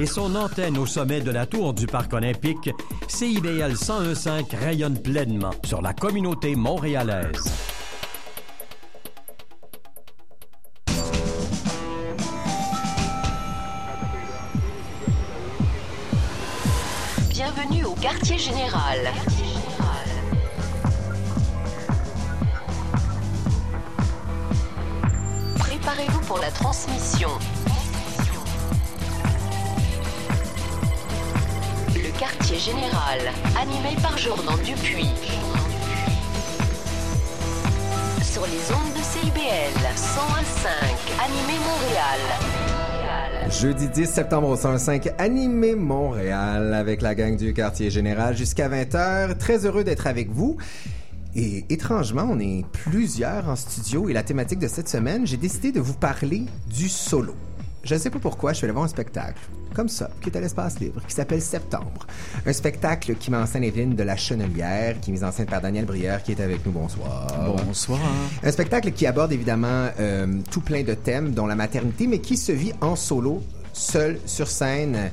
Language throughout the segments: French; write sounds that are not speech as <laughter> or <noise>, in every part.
et son antenne au sommet de la tour du Parc olympique, CIBL 1015 rayonne pleinement sur la communauté montréalaise. Bienvenue au quartier général. Préparez-vous pour la transmission. Général, animé par Jordan Dupuis. Sur les ondes de CIBL 101.5, animé Montréal. Jeudi 10 septembre au 105, animé Montréal avec la gang du quartier général jusqu'à 20h. Très heureux d'être avec vous. Et étrangement, on est plusieurs en studio et la thématique de cette semaine, j'ai décidé de vous parler du solo. Je ne sais pas pourquoi, je suis allé voir un spectacle, comme ça, qui est à l'espace libre, qui s'appelle Septembre. Un spectacle qui met en scène Evelyne de la Chenelière, qui est mise en scène par Daniel Brière, qui est avec nous. Bonsoir. Bonsoir. Un spectacle qui aborde évidemment euh, tout plein de thèmes, dont la maternité, mais qui se vit en solo, seul, sur scène.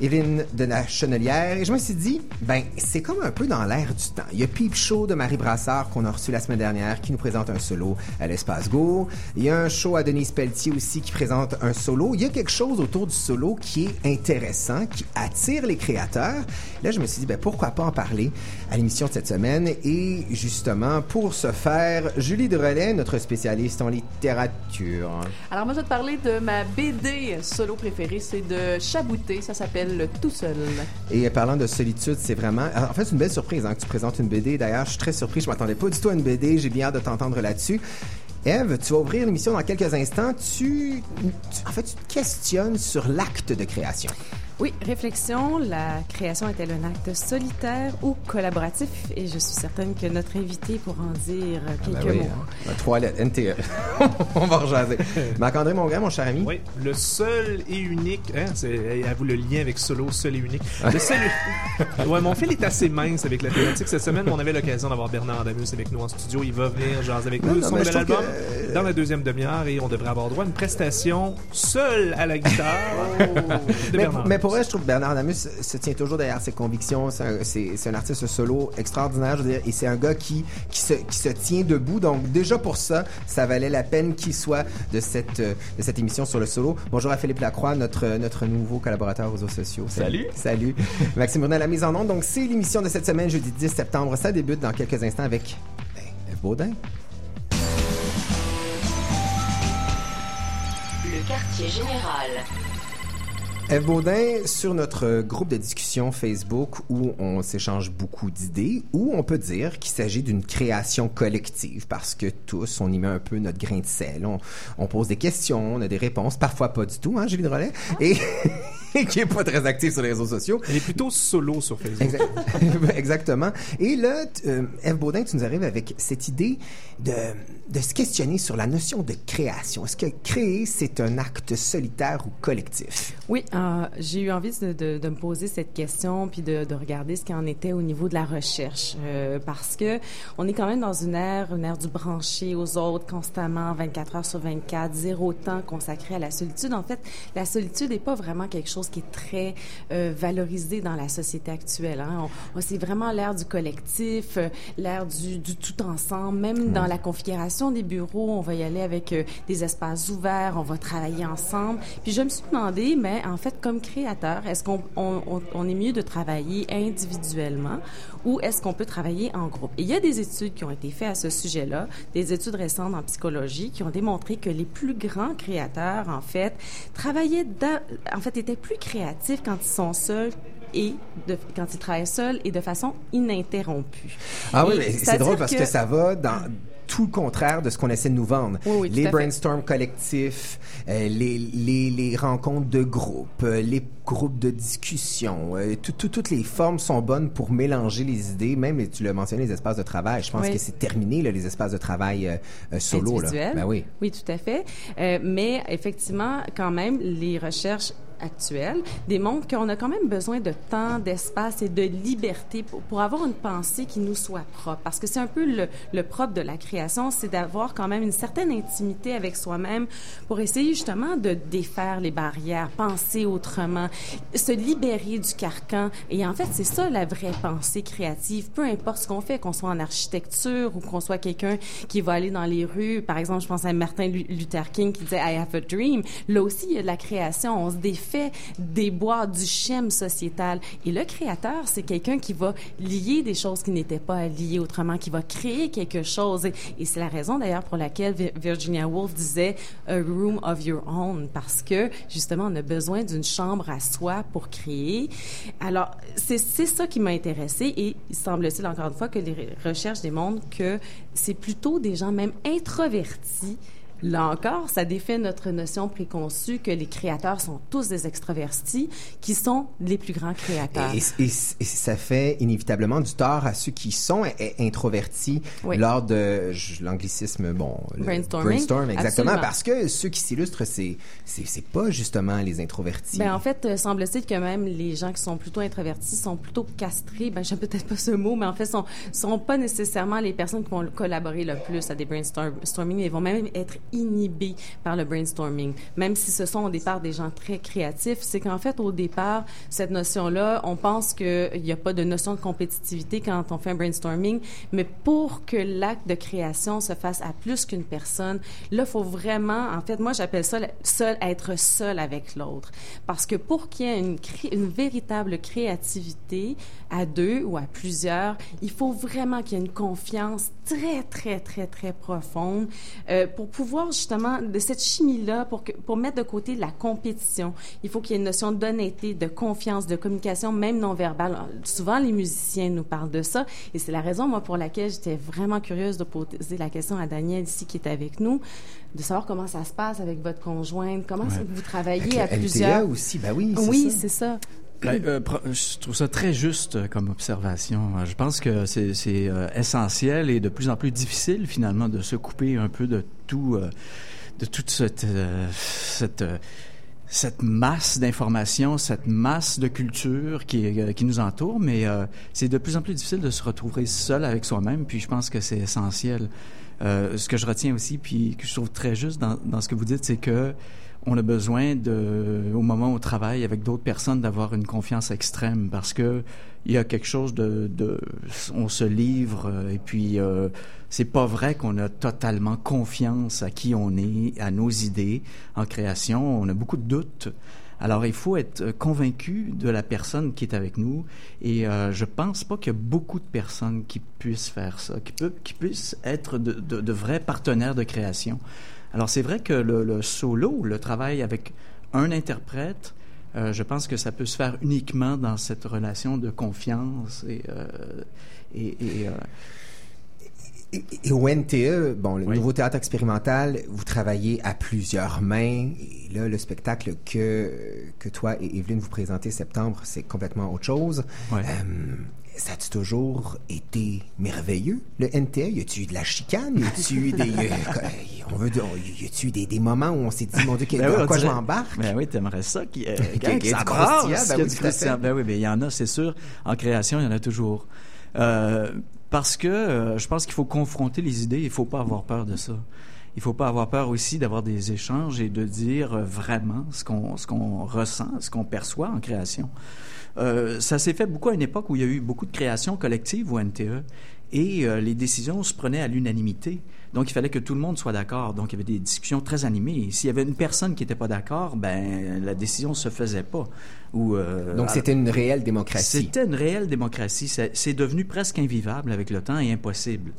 Evelyne de la Chenelière. Et je me suis dit, ben, c'est comme un peu dans l'air du temps. Il y a Peep Show de Marie Brassard qu'on a reçu la semaine dernière qui nous présente un solo à l'Espace Go. Il y a un show à Denise Pelletier aussi qui présente un solo. Il y a quelque chose autour du solo qui est intéressant, qui attire les créateurs. Là, je me suis dit, ben, pourquoi pas en parler à l'émission de cette semaine. Et justement, pour ce faire, Julie de Relais, notre spécialiste en littérature. Alors moi, je vais te parler de ma BD solo préférée. C'est de Chabouté. Ça s'appelle Tout Seul. Et parlant de solitude, c'est vraiment... En fait, c'est une belle surprise hein, que tu présentes une BD. D'ailleurs, je suis très surpris. Je m'attendais pas du tout à une BD. J'ai bien hâte de t'entendre là-dessus. Eve, tu vas ouvrir l'émission dans quelques instants. Tu, tu- en fait, tu te questionnes sur l'acte de création. Oui, réflexion. La création est-elle un acte solitaire ou collaboratif? Et je suis certaine que notre invité pourra en dire quelques Ben oui, mots. hein. Trois lettres, <laughs> NTE. On va rejaser. Marc-André Mongrain, mon cher ami. Oui, le seul et unique, hein, c'est à vous le lien avec solo, seul et unique. Le seul. <laughs> ouais, mon fil est assez mince avec la thématique cette semaine, mais on avait l'occasion d'avoir Bernard Damus avec nous en studio. Il va venir jaser avec nous non, son nouvel album que- dans la deuxième demi-heure et on devrait avoir droit à une prestation seul à la guitare <laughs> de Mais, Bernard. mais pour vrai, je trouve que Bernard Damus se tient toujours derrière ses convictions. C'est un, c'est- c'est un artiste solo extraordinaire, je veux dire, et c'est un gars qui, qui, se, qui se tient debout. Donc, déjà pour ça, ça valait la peine qu'il soit de cette, de cette émission sur le solo. Bonjour à Philippe Lacroix, notre, notre nouveau collaborateur aux réseaux sociaux. Salut. Salut. <laughs> Maxime Brunet à la mise en onde. Donc, c'est l'émission de cette semaine, jeudi 10 septembre. Ça débute dans quelques instants avec ben, Baudin. Le quartier général. Eve Baudin, sur notre groupe de discussion Facebook où on s'échange beaucoup d'idées, où on peut dire qu'il s'agit d'une création collective parce que tous, on y met un peu notre grain de sel. On, on pose des questions, on a des réponses, parfois pas du tout, hein, Julie Drolet, et, et <laughs> <laughs> qui est pas très active sur les réseaux sociaux. Elle est plutôt solo sur Facebook. Exact- <laughs> Exactement. Et là, t- euh, Eve Baudin, tu nous arrives avec cette idée de, de se questionner sur la notion de création. Est-ce que créer, c'est un acte solitaire ou collectif? Oui, euh, j'ai eu envie de, de, de me poser cette question puis de, de regarder ce qu'il en était au niveau de la recherche euh, parce que on est quand même dans une ère, une ère du branché aux autres constamment, 24 heures sur 24, zéro temps consacré à la solitude. En fait, la solitude n'est pas vraiment quelque chose qui est très euh, valorisé dans la société actuelle. Hein. On, on- c'est vraiment l'ère du collectif, euh, l'ère du, du tout ensemble. Même dans la configuration des bureaux, on va y aller avec euh, des espaces ouverts, on va travailler ensemble. Puis je me suis demandé, mais en fait, comme créateur, est-ce qu'on on, on- on est mieux de travailler individuellement ou est-ce qu'on peut travailler en groupe? Et il y a des études qui ont été faites à ce sujet-là, des études récentes en psychologie qui ont démontré que les plus grands créateurs, en fait, travaillaient, en fait, étaient plus créatifs quand ils sont seuls et de, quand ils travaillent seuls et de façon ininterrompue. Ah oui, Et mais c'est drôle parce que... ça va dans tout le contraire de ce qu'on essaie de nous vendre. Oui, oui, tout les brainstorms collectifs, euh, les, les, les rencontres de groupe, euh, les groupes de discussion, euh, tout- tout- toutes les formes sont bonnes pour mélanger les idées. Même, tu l'as mentionné, les espaces de travail. Je pense Oui. que c'est terminé, là, les espaces de travail euh, solo. Là. Ben oui. Oui, tout à fait. Mais effectivement, quand même, les recherches actuelle démontre qu'on a quand même besoin de temps, d'espace et de liberté pour, pour, avoir une pensée qui nous soit propre. Parce que c'est un peu le, le, propre de la création, c'est d'avoir quand même une certaine intimité avec soi-même pour essayer justement de défaire les barrières, penser autrement, se libérer du carcan. Et en fait, c'est ça la vraie pensée créative. Peu importe ce qu'on fait, qu'on soit en architecture ou qu'on soit quelqu'un qui va aller dans les rues. Par exemple, je pense à Martin Luther King qui disait I have a dream. Là aussi, il y a de la création. On se défait des bois, du schème sociétal. Et le créateur, c'est quelqu'un qui va lier des choses qui n'étaient pas liées autrement, qui va créer quelque chose. Et, et c'est la raison d'ailleurs pour laquelle Virginia Woolf disait a room of your own, parce que justement, on a besoin d'une chambre à soi pour créer. Alors, c'est ça qui m'a intéressé et il semble-t-il encore une fois que les recherches démontrent que c'est plutôt des gens même introvertis Là encore, ça défait notre notion préconçue que les créateurs sont tous des extravertis, qui sont les plus grands créateurs. Et, et, ça fait inévitablement du tort à ceux qui sont introvertis oui. lors de l'anglicisme, bon, brainstorming, brainstorm, exactement, Absolument. parce que ceux qui s'illustrent, c'est c'est pas justement les introvertis. Ben en fait, euh, semble-t-il que même les gens qui sont plutôt introvertis sont plutôt castrés. Ben j'aime peut-être pas ce mot, mais en fait, sont sont pas nécessairement les personnes qui vont collaborer le plus à des brainstorming. Ils vont même être inhibés par le brainstorming. Même si ce sont au départ des gens très créatifs, c'est qu'en fait, au départ, cette notion-là, on pense qu'il n'y a pas de notion de compétitivité quand on fait un brainstorming, mais pour que l'acte de création se fasse à plus qu'une personne, là, il faut vraiment, en fait, moi, j'appelle ça être seul avec l'autre. Parce que pour qu'il y ait une, une véritable créativité à deux ou à plusieurs, il faut vraiment qu'il y ait une confiance très, très, très, très profonde euh, pour pouvoir justement de cette chimie-là, pour, que, pour mettre de côté la compétition. Il faut qu'il y ait une notion d'honnêteté, de confiance, de communication, même non verbale. Souvent, les musiciens nous parlent de ça, et c'est la raison, moi, pour laquelle j'étais vraiment curieuse de poser la question à Daniel ici qui est avec nous, de savoir comment ça se passe avec votre conjointe, comment ouais. vous travaillez avec à plusieurs. LTA aussi, ben oui, oui, c'est ça. Ben, euh, je trouve ça très juste comme observation. Je pense que c'est euh, essentiel et de plus en plus difficile finalement de se couper un peu de tout, euh, de toute cette, masse d'informations, cette masse de culture qui, nous entoure, mais euh, c'est de plus en plus difficile de se retrouver seul avec soi-même, puis je pense que c'est essentiel. Euh, ce que je retiens aussi, puis que je trouve très juste dans ce que vous dites, c'est que on a besoin de, au moment où on travaille avec d'autres personnes, d'avoir une confiance extrême parce que il y a quelque chose de, de on se livre et puis euh, c'est pas vrai qu'on a totalement confiance à qui on est, à nos idées en création. On a beaucoup de doutes. Alors il faut être convaincu de la personne qui est avec nous et euh, je pense pas qu'il y a beaucoup de personnes qui puissent faire ça, qui puissent être de, de, de vrais partenaires de création. Alors c'est vrai que le, le, solo, le travail avec un interprète, euh, je pense que ça peut se faire uniquement dans cette relation de confiance et, euh, et, et, euh... et, et au NTE, bon, le oui. nouveau théâtre expérimental, vous travaillez à plusieurs mains. Et là, le spectacle que que toi et Evelyne vous présentez septembre, c'est complètement autre chose. Ouais. Euh, ça a-tu toujours été merveilleux, le NTA? Y a-tu eu de la chicane? Y a-tu eu des... <laughs> on veut y a-tu eu des, des moments où on s'est dit, mon Dieu, ben oui, quoi je m'embarque? Ben oui, t'aimerais ça qui, euh, qu qu ça brasse, ben, oui, ben oui, ben il y en a, c'est sûr. En création, il y en a toujours. Euh, parce que euh, je pense qu'il faut confronter les idées, il faut pas avoir peur de ça. Il faut pas avoir peur aussi d'avoir des échanges et de dire euh, vraiment ce qu'on ce qu'on ressent, ce qu'on perçoit en création. Euh, ça s'est fait beaucoup à une époque où il y a eu beaucoup de créations collectives au NTE et euh, les décisions se prenaient à l'unanimité. Donc, il fallait que tout le monde soit d'accord. Donc, il y avait des discussions très animées. S'il y avait une personne qui n'était pas d'accord, ben la décision se faisait pas. Ou, euh, Donc, c'était une réelle démocratie. C'était une réelle démocratie. C'est devenu presque invivable avec le temps et impossible.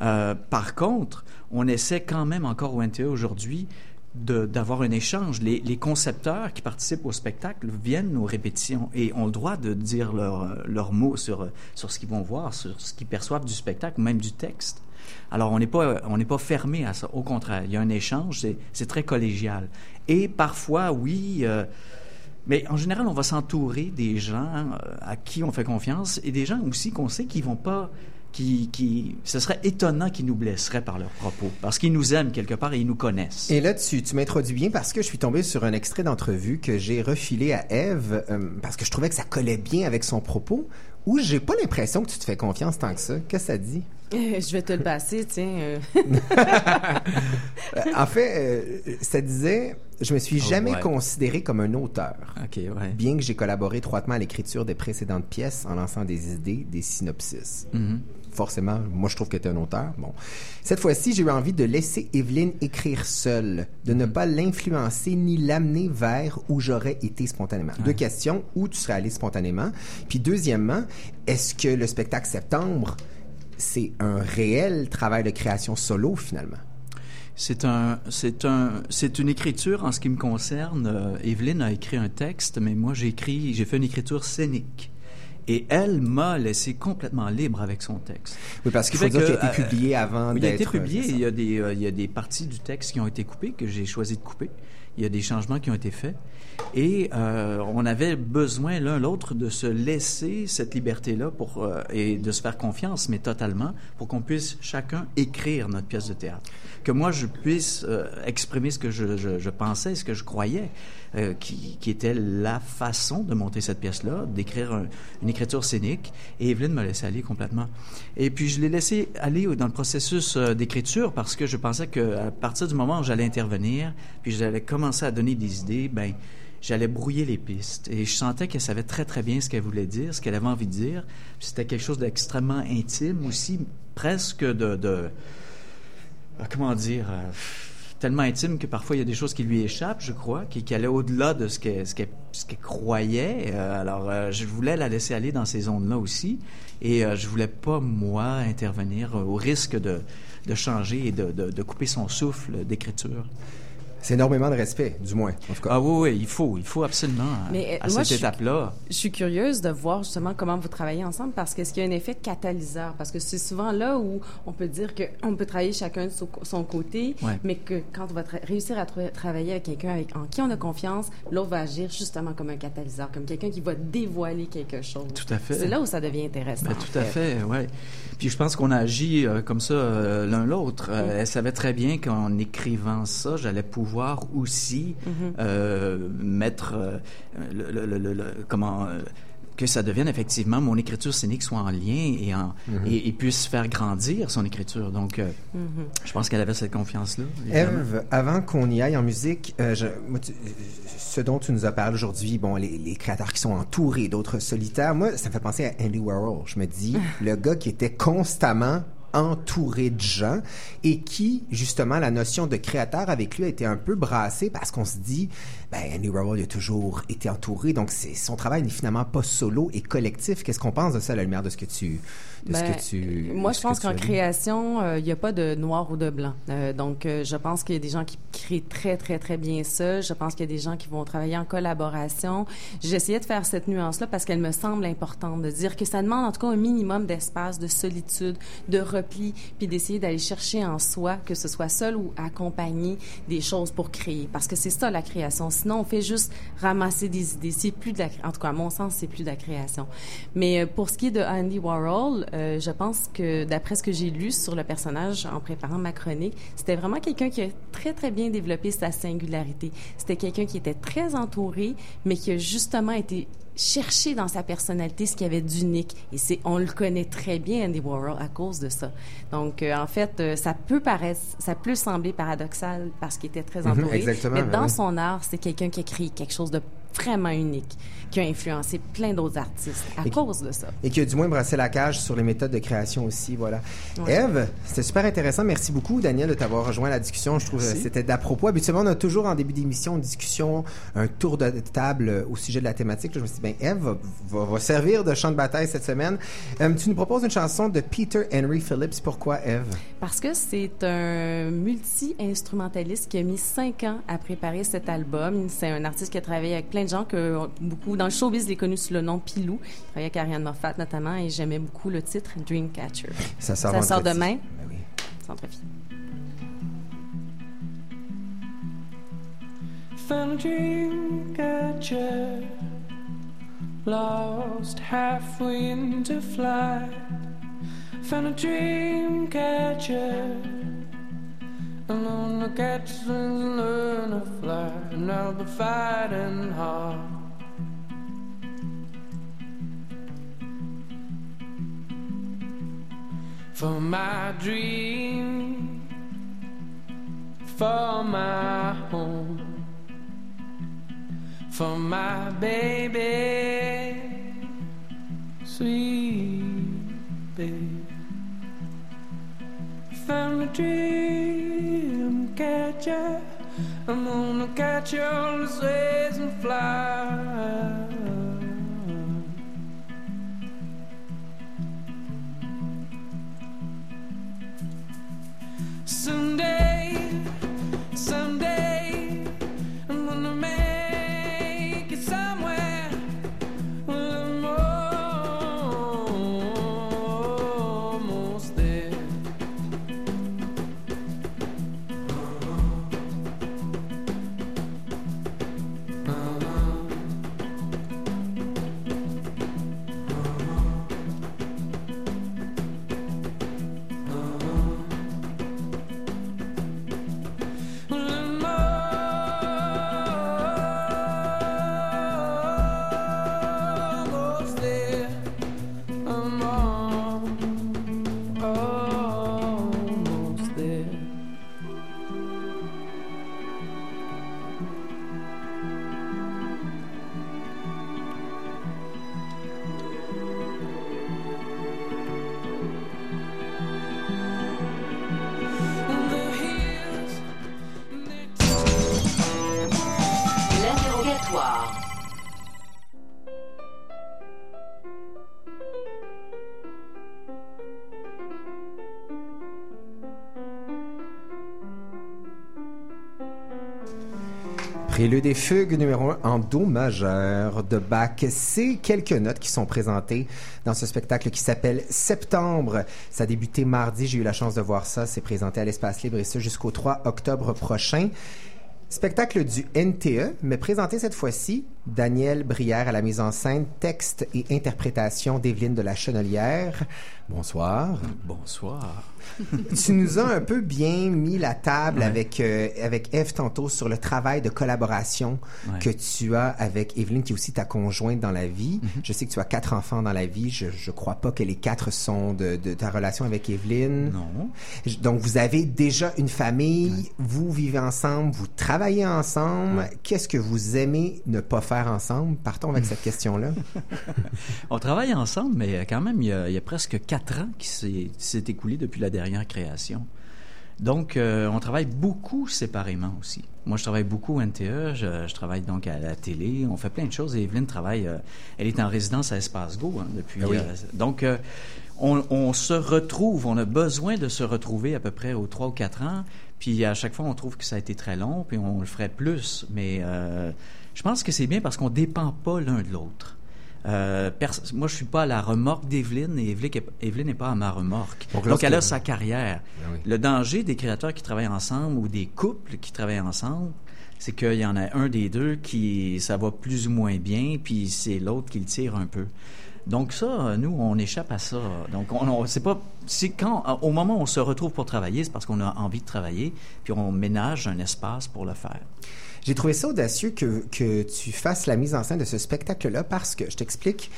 Euh, par contre, on essaie quand même encore au NTE aujourd'hui d'avoir un échange. Les, concepteurs qui participent au spectacle viennent aux répétitions et ont le droit de dire leurs leur mots sur, sur ce qu'ils vont voir, sur ce qu'ils perçoivent du spectacle, même du texte. Alors, on n'est pas, pas fermé à ça. Au contraire, il y a un échange, c'est très collégial. Et parfois, oui, euh, mais en général, on va s'entourer des gens à qui on fait confiance et des gens aussi qu'on sait qui vont pas qui, qui, ce serait étonnant qu'ils nous blesseraient par leurs propos, parce qu'ils nous aiment quelque part et ils nous connaissent. Et là, tu, tu m'introduis bien parce que je suis tombé sur un extrait d'entrevue que j'ai refilé à Eve euh, parce que je trouvais que ça collait bien avec son propos. Où j'ai pas l'impression que tu te fais confiance tant que ça. Qu'est-ce que ça dit? <laughs> Je vais te le passer, tiens. euh. <laughs> En fait, euh, ça disait, je me suis Oh, jamais ouais. considéré comme un auteur. OK, ouais. Bien que j'ai collaboré étroitement à l'écriture des précédentes pièces en lançant des idées, des synopsis. Mhm. Forcément, moi je trouve que tu es un auteur. Bon. Cette fois-ci, j'ai eu envie de laisser Evelyne écrire seule, de ne pas l'influencer ni l'amener vers où j'aurais été spontanément. Deux questions, où tu serais allé spontanément? Puis deuxièmement, est-ce que le spectacle Septembre, c'est un réel travail de création solo finalement? C'est un, c'est un, c'est une écriture en ce qui me concerne. Euh, Evelyne a écrit un texte, mais moi j'ai écrit, j'ai fait une écriture scénique. Et elle m'a laissé complètement libre avec son texte. Oui, parce qu'il faut dire qu'il a été que, publié avant d'être... il a été euh, publié. Il y, a des, euh, il y a des parties du texte qui ont été coupées, que j'ai choisi de couper. Il y a des changements qui ont été faits. Et euh, on avait besoin l'un l'autre de se laisser cette liberté-là pour euh, et de se faire confiance, mais totalement, pour qu'on puisse chacun écrire notre pièce de théâtre. Que moi, je puisse euh, exprimer ce que je, je, je pensais, ce que je croyais, euh, qui, qui était la façon de monter cette pièce-là, d'écrire un- une écriture scénique. Et Evelyne m'a laissé aller complètement. Et puis, je l'ai laissé aller dans le processus euh, d'écriture parce que je pensais qu'à partir du moment où j'allais intervenir, puis j'allais commencer à donner des idées, ben j'allais brouiller les pistes. Et je sentais qu'elle savait très, très bien ce qu'elle voulait dire, ce qu'elle avait envie de dire. C'était quelque chose d'extrêmement intime aussi, presque de... de comment dire euh, tellement intime que parfois il y a des choses qui lui échappent, je crois, qui, qui allaient au-delà de ce qu'elle croyait. Euh, alors, euh, je voulais la laisser aller dans ces zones-là aussi, et euh, je voulais pas moi intervenir au risque de, changer et de couper son souffle d'écriture. C'est énormément de respect, du moins, en tout cas. Ah oui, oui, il faut, il faut absolument Mais, à euh, moi, cette je suis- étape-là. Je suis curieuse de voir justement comment vous travaillez ensemble parce que ce qu'il y a un effet catalyseur? Parce que c'est souvent là où on peut dire qu'on peut travailler chacun de son, son côté, Ouais. mais que quand on va tra- réussir à tra- travailler avec quelqu'un avec, en qui on a confiance, l'autre va agir justement comme un catalyseur, comme quelqu'un qui va dévoiler quelque chose. Tout à fait. C'est là où ça devient intéressant. Ben, en tout à fait, ouais. Puis je pense qu'on a agi euh, comme ça euh, l'un l'autre. Euh, Elle savait très bien qu'en écrivant ça, j'allais pouvoir aussi euh, mettre euh, le, le- le- le- le- comment euh, que ça devienne effectivement mon écriture scénique soit en lien et, en, et, et puisse faire grandir son écriture. Donc, euh, je pense qu'elle avait cette confiance-là. Eve, avant qu'on y aille en musique, euh, je- moi, tu- ce dont tu nous as parlé aujourd'hui, bon, les, les créateurs qui sont entourés d'autres solitaires, moi, ça me fait penser à Andy Warhol. Je me dis, <laughs> le gars qui était constamment entouré de gens et qui, justement, la notion de créateur avec lui a été un peu brassée parce qu'on se dit, ben, Andy Warhol a toujours été entouré, donc son travail n'est finalement pas solo et collectif. Qu'est-ce qu'on pense de ça la lumière de ce que tu, de Ben, ce que tu, moi, de je pense qu'en création, euh, il n'y a pas de noir ou de blanc. Euh, donc, euh, je pense qu'il y a des gens qui créent très, très, très bien ça. Je pense qu'il y a des gens qui vont travailler en collaboration. J'essayais de faire cette nuance-là parce qu'elle me semble importante, de dire que ça demande en tout cas un minimum d'espace, de solitude, de repli, puis d'essayer d'aller chercher en soi, que ce soit seul ou accompagné, des choses pour créer. Parce que c'est ça la création. Sinon, on fait juste ramasser des idées. C'est plus de la, en tout cas, à mon sens, c'est plus de la création. Mais euh, pour ce qui est de Andy Warhol, euh, je pense que d'après ce que j'ai lu sur le personnage en préparant ma chronique, c'était vraiment quelqu'un qui a très très bien développé sa singularité. C'était quelqu'un qui était très entouré, mais qui a justement été chercher dans sa personnalité ce qu'il y avait d'unique. Et c'est, on le connaît très bien, Andy Warhol, à cause de ça. Donc, euh, en fait, euh, ça peut paraître, ça peut sembler paradoxal parce qu'il était très Mhm, entouré. exactement, mais dans oui. son art, c'est quelqu'un qui a créé quelque chose de vraiment unique, qui a influencé plein d'autres artistes à Et cause de ça. Et qui a du moins brassé la cage sur les méthodes de création aussi, voilà. Ouais. Eve, c'était super intéressant. Merci beaucoup, Daniel, de t'avoir rejoint à la discussion. Je trouve que c'était d'à propos. Habituellement, on a toujours en début d'émission une discussion, un tour de table au sujet de la thématique. Là, je me suis dit, ben, Eve va, va- va servir de champ de bataille cette semaine. Euh, tu nous proposes une chanson de Peter Henry Phillips. Pourquoi, Eve? Parce que c'est un multi-instrumentaliste qui a mis cinq ans à préparer cet album. C'est un artiste qui a travaillé avec plein de gens que beaucoup dans le showbiz les connu sous le nom Pilou. Il travaillait avec Ariane Moffat notamment et j'aimais beaucoup le titre Dreamcatcher. Ça sort Ça sort demain. Ben oui. Found a dream catcher, lost halfway into flight. Found a dream catcher. On the catch wings and learn to fly. And I'll be fighting hard. For my dream, for my home, for my baby, sweet baby. I found a dream catcher. I'm gonna catch all the and fly. Prélude et fugue numéro 1 en Do majeur de Bach. C'est quelques notes qui sont présentées dans ce spectacle qui s'appelle Septembre. Ça a débuté mardi, j'ai eu la chance de voir ça. C'est présenté à l'Espace Libre et ça jusqu'au 3 octobre prochain. Spectacle du NTE, mais présenté cette fois-ci, Daniel Brière à la mise en scène, texte et interprétation d'Evelyne de la Chenelière. Bonsoir. Bonsoir. <laughs> tu nous as un peu bien mis la table Ouais. avec euh, avec Eve tantôt sur le travail de collaboration Ouais. que tu as avec Evelyne qui est aussi ta conjointe dans la vie. Mm-hmm. Je sais que tu as quatre enfants dans la vie. Je je crois pas que les quatre sont de, de ta relation avec Evelyne. Non. Je- Donc vous avez déjà une famille, vous vivez ensemble, vous travaillez ensemble. Qu'est-ce que vous aimez ne pas faire ensemble? Partons avec cette <laughs> question-là. On travaille ensemble, mais quand même, il y a, il y a presque quatre ans qui s'est écoulé depuis la dernière création. Donc, euh, on travaille beaucoup séparément aussi. Moi, je travaille beaucoup au NTE, je, je travaille donc à la télé, on fait plein de choses. Et Evelyne travaille, euh, elle est en résidence à Espace Go hein, depuis. Ah oui. euh, donc, on, on se retrouve, on a besoin de se retrouver à peu près aux trois ou quatre ans. Puis à chaque fois, on trouve que ça a été très long, puis on le ferait plus. Mais euh, je pense que c'est bien parce qu'on dépend pas l'un de l'autre. Euh, moi, je suis pas à la remorque d'Evelyne et Evelyne est- Evelyne n'est pas à ma remorque. Donc, elle a sa carrière. Oui. Le danger des créateurs qui travaillent ensemble ou des couples qui travaillent ensemble, c'est qu'il y en a un des deux qui ça va plus ou moins bien, puis c'est l'autre qui le tire un peu. Donc ça, nous, on échappe à ça. Donc on, on- c'est pas, c'est quand, au moment où on se retrouve pour travailler, c'est parce qu'on a envie de travailler, puis on ménage un espace pour le faire. J'ai trouvé ça audacieux que, que tu fasses la mise en scène de ce spectacle-là parce que, je t'explique,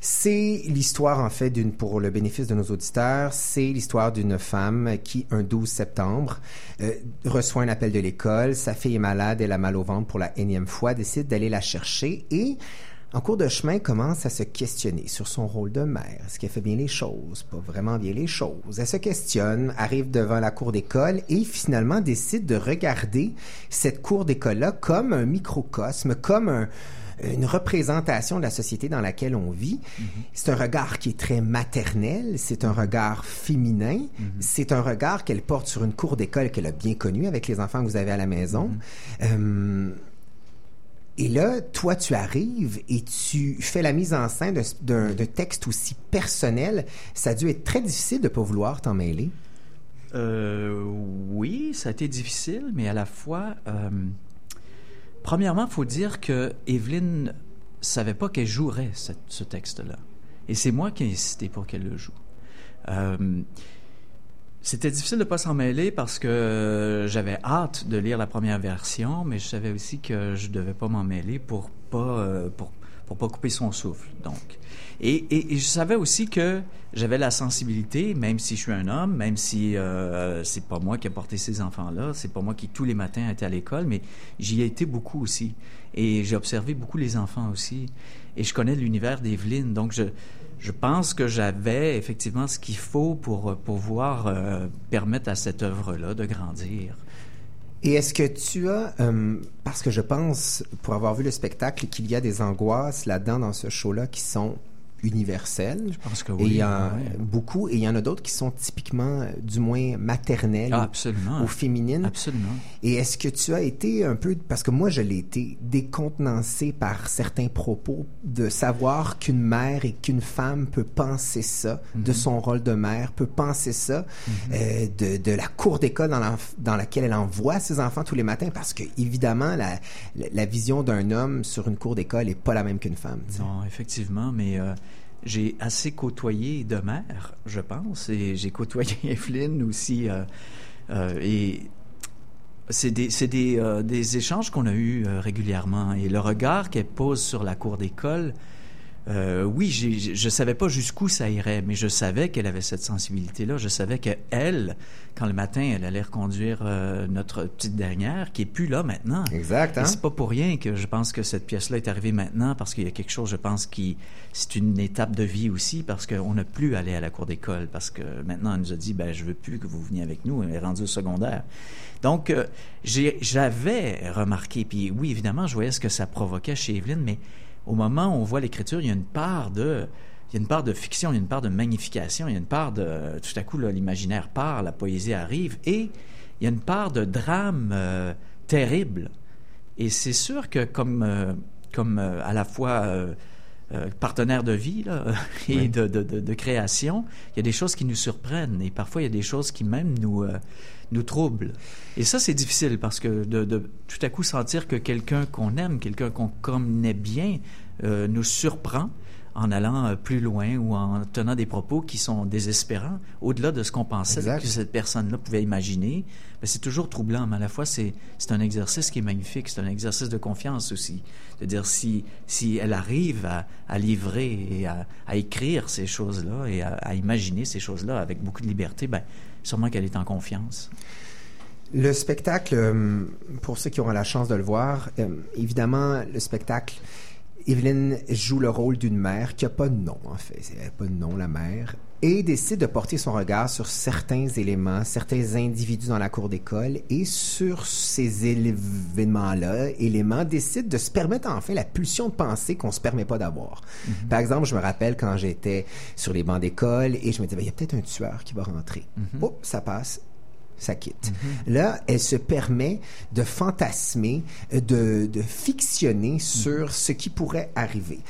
c'est l'histoire, en fait, d'une, pour le bénéfice de nos auditeurs, c'est l'histoire d'une femme qui, un 12 septembre, euh, reçoit un appel de l'école, sa fille est malade, elle a mal au ventre pour la énième fois, décide d'aller la chercher et, en cours de chemin, commence à se questionner sur son rôle de mère. Est-ce qu'elle fait bien les choses? Pas vraiment bien les choses. Elle se questionne, arrive devant la cour d'école et finalement décide de regarder cette cour d'école-là comme un microcosme, comme un, une représentation de la société dans laquelle on vit. C'est un regard qui est très maternel, c'est un regard féminin, c'est un regard qu'elle porte sur une cour d'école qu'elle a bien connue avec les enfants que vous avez à la maison. Euh, et là, toi, tu arrives et tu fais la mise en scène d'un- texte aussi personnel. Ça a dû être très difficile de pas vouloir t'en mêler. Euh, oui, ça a été difficile, mais à la fois, euh, premièrement, il faut dire que Evelyne savait pas qu'elle jouerait ce, ce texte-là. Et c'est moi qui ai insisté pour qu'elle le joue. Euh, c'était difficile de pas s'en mêler parce que euh, j'avais hâte de lire la première version, mais je savais aussi que je devais pas m'en mêler pour pas euh, pour pour pas couper son souffle. Donc, et, et, je savais aussi que j'avais la sensibilité, même si je suis un homme, même si euh, c'est pas moi qui ai porté ces enfants-là, c'est pas moi qui tous les matins était à l'école, mais j'y ai été beaucoup aussi, et j'ai observé beaucoup les enfants aussi, et je connais l'univers d'Evelyne, donc je je pense que j'avais effectivement ce qu'il faut pour pouvoir euh, permettre à cette œuvre-là de grandir. Et est-ce que tu as, euh, parce que je pense, pour avoir vu le spectacle, qu'il y a des angoisses là-dedans dans ce show-là qui sont universelles. Je pense que Et oui. il y en a beaucoup, et il y en a d'autres qui sont typiquement, euh, du moins, maternelles Ah, ou- absolument. ou féminines. Absolument. Et est-ce que tu as été un peu, parce que moi je l'ai été, décontenancé par certains propos de savoir qu'une mère et qu'une femme peut penser ça, de son rôle de mère, peut penser ça, euh, de, de la cour d'école dans, laquelle elle envoie ses enfants tous les matins, parce que évidemment la, la, la vision d'un homme sur une cour d'école est pas la même qu'une femme. Non, effectivement, mais euh, j'ai assez côtoyé de mère, je pense, et j'ai côtoyé <laughs> Evelyne aussi. euh, euh, et c'est des, des, euh, des échanges qu'on a eus régulièrement. Et le regard qu'elle pose sur la cour d'école, euh, oui, j'ai- j'ai- je savais pas jusqu'où ça irait, mais je savais qu'elle avait cette sensibilité-là. Je savais qu'elle, quand le matin, elle allait reconduire euh, notre petite dernière, qui est plus là maintenant. Exact, hein? C'est pas pour rien que je pense que cette pièce-là est arrivée maintenant, parce qu'il y a quelque chose, je pense, qui c'est une étape de vie aussi, parce qu'on n'a plus à aller à la cour d'école, parce que maintenant, elle nous a dit, ben, je veux plus que vous veniez avec nous, elle est rendue au secondaire. Donc, euh, j'ai- j'avais remarqué, puis oui, évidemment, je voyais ce que ça provoquait chez Evelyne, mais au moment où on voit l'écriture, il y a une part de... Il y a une part de fiction, il y a une part de magnification, il y a une part de... Tout à coup, l'imaginaire part, la poésie arrive, et il y a une part de drame euh, terrible. Et c'est sûr que comme, euh, comme euh, à la fois partenaire de vie là, <laughs> et de, de, de, de création, il y a des choses qui nous surprennent et parfois il y a des choses qui même nous, nous troublent. Et ça, c'est difficile parce que de, de tout à coup sentir que quelqu'un qu'on aime, quelqu'un qu'on connaît bien, euh, nous surprend en allant euh, plus loin ou en tenant des propos qui sont désespérants, au-delà de ce qu'on pensait Exact. que cette personne-là pouvait imaginer, ben, c'est toujours troublant, mais à la fois, c'est, un exercice qui est magnifique, c'est un exercice de confiance aussi. De dire si, si elle arrive à, à livrer et à, à écrire ces choses-là et à, à imaginer ces choses-là avec beaucoup de liberté, ben, sûrement qu'elle est en confiance. Le spectacle, euh, pour ceux qui auront la chance de le voir, euh, évidemment, le spectacle, Evelyne joue le rôle d'une mère qui n'a pas de nom, en fait. Elle n'a pas de nom, la mère. Et décide de porter son regard sur certains éléments, certains individus dans la cour d'école et sur ces événements-là, éléments, décide de se permettre enfin la pulsion de pensée qu'on se permet pas d'avoir. Par exemple, je me rappelle quand j'étais sur les bancs d'école et je me disais, Ben, il y a peut-être un tueur qui va rentrer. Oh, ça passe ça quitte. Là, elle se permet de fantasmer, euh, de, de fictionner sur ce qui pourrait arriver.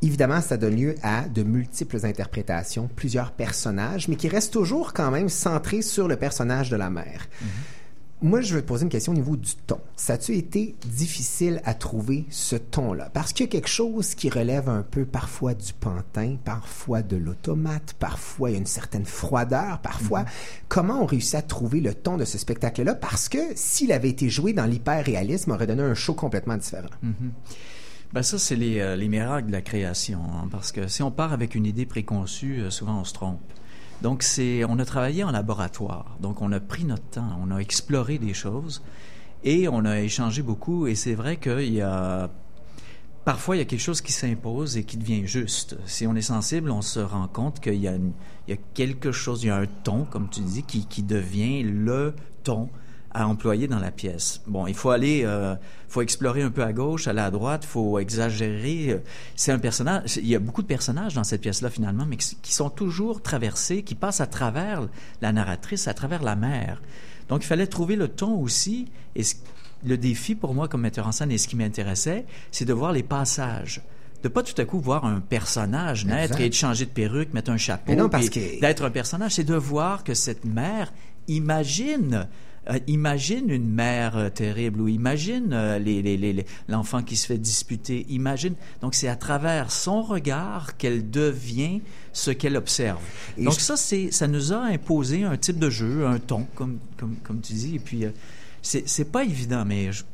Évidemment, ça donne lieu à de multiples interprétations, plusieurs personnages, mais qui restent toujours quand même centrés sur le personnage de la mère. Moi, je veux te poser une question au niveau du ton. Ça a-tu été difficile à trouver ce ton-là? Parce qu'il y a quelque chose qui relève un peu parfois du pantin, parfois de l'automate, parfois il y a une certaine froideur, parfois. Comment on réussit à trouver le ton de ce spectacle-là? Parce que s'il avait été joué dans l'hyper-réalisme, aurait donné un show complètement différent. Ben ça, c'est les, euh, les miracles de la création, hein, parce que si on part avec une idée préconçue, euh, souvent on se trompe. Donc, c'est, on a travaillé en laboratoire, donc on a pris notre temps, on a exploré des choses et on a échangé beaucoup. Et c'est vrai qu'il y a parfois il y a quelque chose qui s'impose et qui devient juste. Si on est sensible, on se rend compte qu'il y y a quelque chose, il y a un ton, comme tu dis, qui, qui devient le ton à employer dans la pièce. Bon, il faut aller, euh, faut explorer un peu à gauche, aller à droite, faut exagérer. C'est un personnage. Il y a beaucoup de personnages dans cette pièce-là finalement, mais qui, qui sont toujours traversés, qui passent à travers la narratrice, à travers la mer. Donc, il fallait trouver le ton aussi. Et ce- le défi pour moi comme metteur en scène et ce qui m'intéressait, c'est de voir les passages. De pas tout à coup voir un personnage naître Exact. et de changer de perruque, mettre un chapeau, Mais non, parce puis que- d'être un personnage, c'est de voir que cette mère imagine imagine une mère euh, terrible ou imagine euh, les- les- les- les- l'enfant qui se fait disputer. Imagine. Donc, c'est à travers son regard qu'elle devient ce qu'elle observe. Et Donc, je- ça, c'est, ça nous a imposé un type de jeu, un ton, comme, comme, comme tu dis. Et puis, euh, c'est, pas évident, mais je,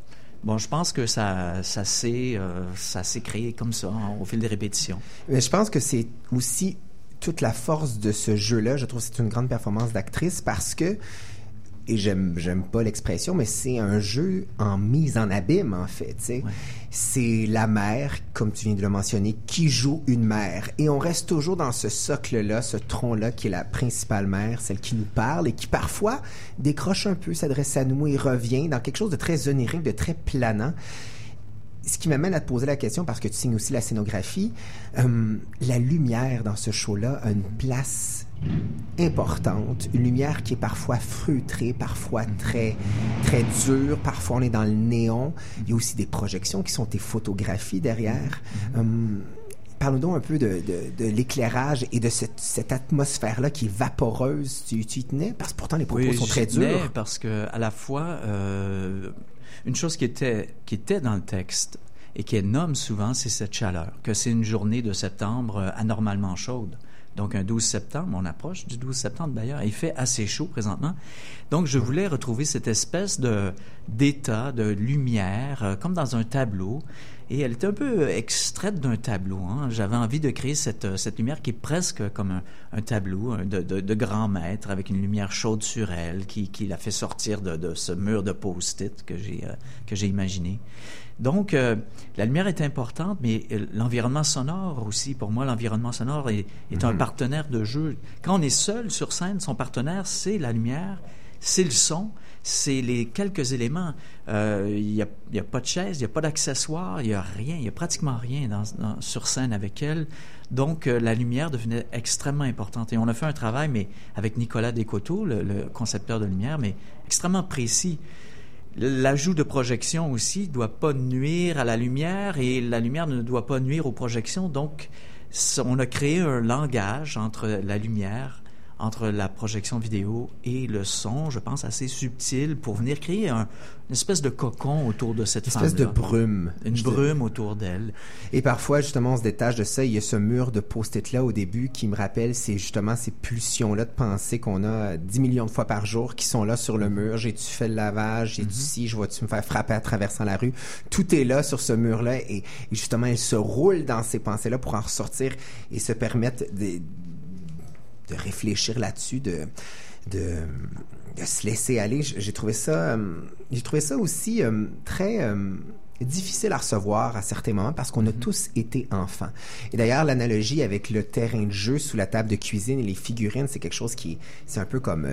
bon, je pense que ça, ça, s'est, euh, ça s'est créé comme ça, hein, au fil des répétitions. Mais je pense que c'est aussi toute la force de ce jeu-là. Je trouve que c'est une grande performance d'actrice parce que, et j'aime, j'aime pas l'expression, mais c'est un jeu en mise en abîme, en fait. Ouais. C'est la mère, comme tu viens de le mentionner, qui joue une mère. Et on reste toujours dans ce socle-là, ce tronc-là, qui est la principale mère, celle qui nous parle et qui parfois décroche un peu, s'adresse à nous et revient dans quelque chose de très onirique, de très planant ce qui m'amène à te poser la question, parce que tu signes aussi la scénographie, euh, la lumière dans ce show-là a une place importante, une lumière qui est parfois feutrée, parfois très très dure, parfois on est dans le néon. Il y a aussi des projections qui sont tes photographies derrière. Hum, Parle-nous donc un peu de, de, de l'éclairage et de cette, cette atmosphère-là qui est vaporeuse. Tu, tu y tenais? Parce que pourtant, les propos sont très tenais durs. parce que à la fois euh, une chose qui était qui était dans le texte et qui est nomme souvent, c'est cette chaleur, que c'est une journée de septembre euh, anormalement chaude. Donc un 12 septembre, on approche du 12 septembre d'ailleurs, il fait assez chaud présentement. Donc je voulais retrouver cette espèce de d'état de lumière euh, comme dans un tableau et elle est un peu extraite d'un tableau. hein. J'avais envie de créer cette, euh, cette lumière qui est presque comme un, un tableau un de, de, de grand maître avec une lumière chaude sur elle qui, qui la fait sortir de, de ce mur de post-it que j'ai euh, que j'ai imaginé. Donc, euh, la lumière est importante, mais euh, l'environnement sonore aussi, pour moi, l'environnement sonore est, est un partenaire de jeu. Quand on est seul sur scène, son partenaire, c'est la lumière, c'est le son, c'est les quelques éléments. Euh, Il n'y a, il y a pas de chaise, il n'y a pas d'accessoires, il n'y a rien, il n'y a pratiquement rien dans, dans- sur scène avec elle. Donc, euh, la lumière devenait extrêmement importante. Et on a fait un travail, mais avec Nicolas Descoteaux, le, le concepteur de lumière, mais extrêmement précis. L'ajout de projection aussi doit pas nuire à la lumière et la lumière ne doit pas nuire aux projections. Donc, on a créé un langage entre la lumière, entre la projection vidéo et le son, je pense, assez subtil pour venir créer un- une espèce de cocon autour de cette Une espèce de brume. Une brume autour d'elle. Et parfois, justement, on se détache de ça. Il y a ce mur de post-it-là au début qui me rappelle, c'est justement ces pulsions-là de pensée qu'on a 10 millions de fois par jour qui sont là sur le mur. J'ai-tu fait le lavage? J'ai-tu si? Je vois-tu me faire frapper à traversant la rue? Tout est là sur ce mur-là et, et justement, elle se roule dans ces pensées-là pour en ressortir et se permettre de, de réfléchir là-dessus, de, de, de se laisser aller. J'ai trouvé ça, euh, j'ai trouvé ça aussi euh, très euh, difficile à recevoir à certains moments parce qu'on a tous été enfants. Et d'ailleurs, l'analogie avec le terrain de jeu sous la table de cuisine et les figurines, c'est quelque chose qui, c'est un peu comme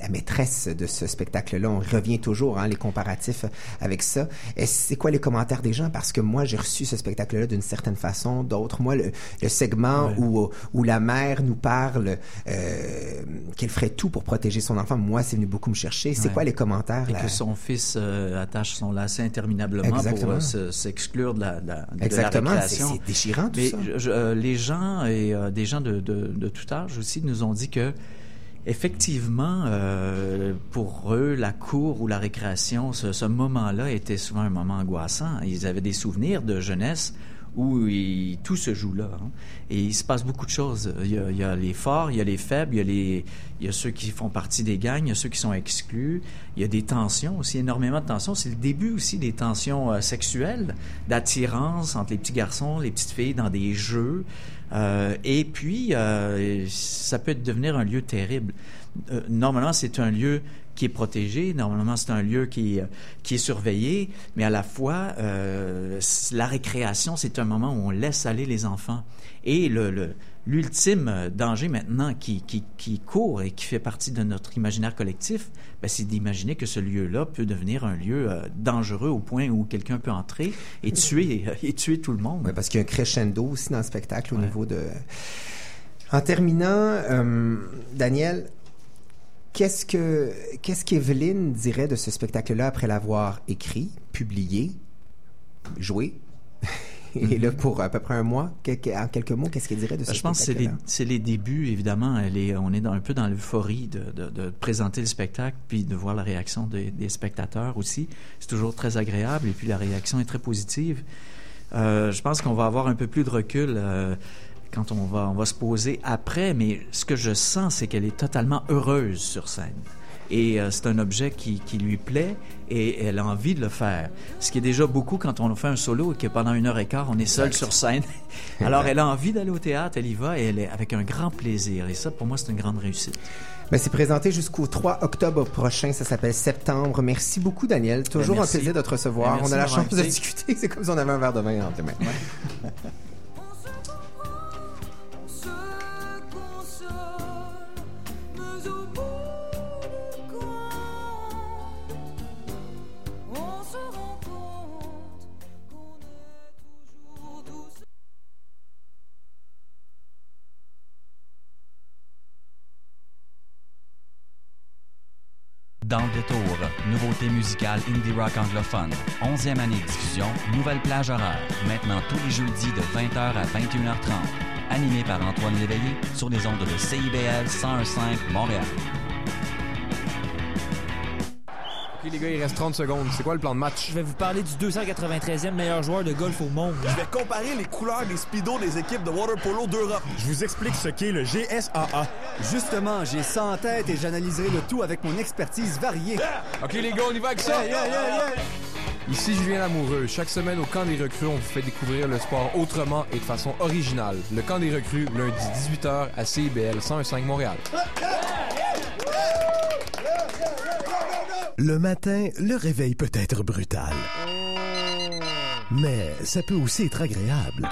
la maîtresse de ce spectacle-là. On revient toujours, hein, les comparatifs avec ça. Et c'est quoi les commentaires des gens? Parce que moi, j'ai reçu ce spectacle-là d'une certaine façon, d'autres. Moi, le, le segment où, où la mère nous parle euh, qu'elle ferait tout pour protéger son enfant, moi, c'est venu beaucoup me chercher. C'est Ouais. quoi les commentaires? Et là? que son fils euh, attache son lacet interminablement Exactement. pour euh, se- s'exclure de la, de la, de la Exactement. C'est déchirant, tout Mais ça. je- je- les gens et des gens de, de, de tout âge aussi nous ont dit que effectivement, euh, pour eux, la cour ou la récréation, ce, ce moment-là était souvent un moment angoissant. Ils avaient des souvenirs de jeunesse où il- tout se joue là. hein. Et il se passe beaucoup de choses. Il y, a, il y a les forts, il y a les faibles, il y a, les, il y a ceux qui font partie des gangs, il y a ceux qui sont exclus. Il y a des tensions aussi, énormément de tensions. C'est le début aussi des tensions euh, sexuelles, d'attirance entre les petits garçons, les petites filles dans des jeux. Euh, et puis, euh, ça peut devenir un lieu terrible. Euh, normalement, c'est un lieu qui est protégé. Normalement, c'est un lieu qui, euh, qui est surveillé. Mais à la fois, euh, la récréation, c'est un moment où on laisse aller les enfants. Et le, le- l'ultime danger maintenant qui, qui, qui court et qui fait partie de notre imaginaire collectif, ben, c'est d'imaginer que ce lieu-là peut devenir un lieu euh, dangereux au point où quelqu'un peut entrer et tuer, et tuer tout le monde. Ouais, parce qu'il y a un crescendo aussi dans le spectacle au Ouais. niveau de. En terminant, euh, Daniel, qu'est-ce que qu'est-ce qu'Evelyne dirait de ce spectacle-là après l'avoir écrit, publié, joué? <laughs> Est là pour à peu près un mois. En quelques mots, qu'est-ce qu'il dirait de ce Ben, Je pense que c'est les, spectacle-là? les débuts, évidemment. Elle est, on est dans, un peu dans l'euphorie de, de, de présenter le spectacle, puis de voir la réaction des, des spectateurs aussi. C'est toujours très agréable, et puis la réaction est très positive. Euh, je pense qu'on va avoir un peu plus de recul euh, quand on va, on va se poser après, mais ce que je sens, c'est qu'elle est totalement heureuse sur scène. Et euh, c'est un objet qui, qui lui plaît et elle a envie de le faire. Ce qui est déjà beaucoup quand on fait un solo et que pendant une heure et quart, on est seul sur scène. <laughs> Alors elle a envie d'aller au théâtre, elle y va et elle est avec un grand plaisir. Et ça, pour moi, c'est une grande réussite. Ben, c'est présenté jusqu'au 3 octobre prochain. Ça s'appelle Septembre. Merci beaucoup, Daniel. Toujours Ben, merci. un plaisir de te recevoir. Ben, on a la chance de discuter. C'est comme si on avait un verre de vin entre les mains. <laughs> Dans le détour, nouveauté musicale indie rock anglophone. 11e année de diffusion, nouvelle plage horaire. Maintenant tous les jeudis de 20h à 21h30. Animé par Antoine Léveillé sur les ondes de CIBL 1015 Montréal. Ok les gars, il reste 30 secondes. C'est quoi le plan de match? Je vais vous parler du 293e meilleur joueur de golf au monde. Je vais comparer les couleurs des speedos des équipes de water polo d'Europe. Je vous explique ce qu'est le GSAA. Justement, j'ai ça en tête et j'analyserai le tout avec mon expertise variée. Ok les gars, on y va avec ça! Yeah, yeah, yeah, yeah. Ici Julien Lamoureux. Chaque semaine au camp des recrues, on vous fait découvrir le sport autrement et de façon originale. Le camp des recrues, lundi 18h à CIBL 1015 Montréal. Le matin, le réveil peut être brutal. Mais ça peut aussi être agréable.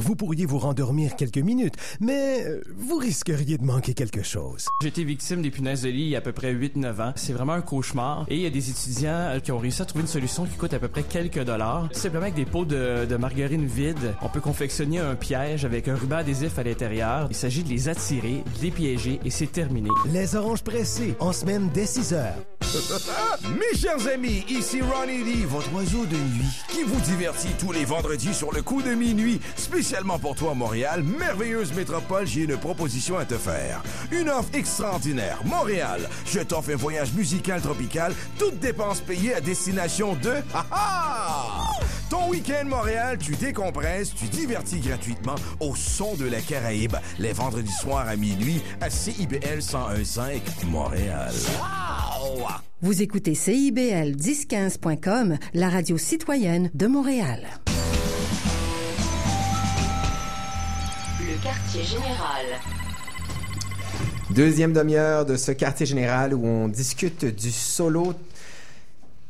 Vous pourriez vous rendormir quelques minutes, mais euh, vous risqueriez de manquer quelque chose. J'ai été victime des punaises de lit il y a à peu près 8-9 ans. C'est vraiment un cauchemar. Et il y a des étudiants euh, qui ont réussi à trouver une solution qui coûte à peu près quelques dollars. Simplement avec des pots de, de margarine vide, on peut confectionner un piège avec un ruban adhésif à l'intérieur. Il s'agit de les attirer, de les piéger et c'est terminé. Les oranges pressées, en semaine dès 6 heures. <laughs> Mes chers amis, ici Ronnie Lee, votre oiseau de nuit, qui vous divertit tous les vendredis sur le coup de minuit. Spécialement pour toi, Montréal, merveilleuse métropole, j'ai une proposition à te faire. Une offre extraordinaire. Montréal, je t'offre un voyage musical tropical, toutes dépenses payées à destination de... Ha ha! Ton week-end Montréal, tu décompresses, tu divertis gratuitement au son de la Caraïbe, les vendredis soirs à minuit à CIBL 1015 Montréal. Wow! Vous écoutez CIBL 1015.com, la radio citoyenne de Montréal. Quartier général. Deuxième demi-heure de ce quartier général où on discute du solo.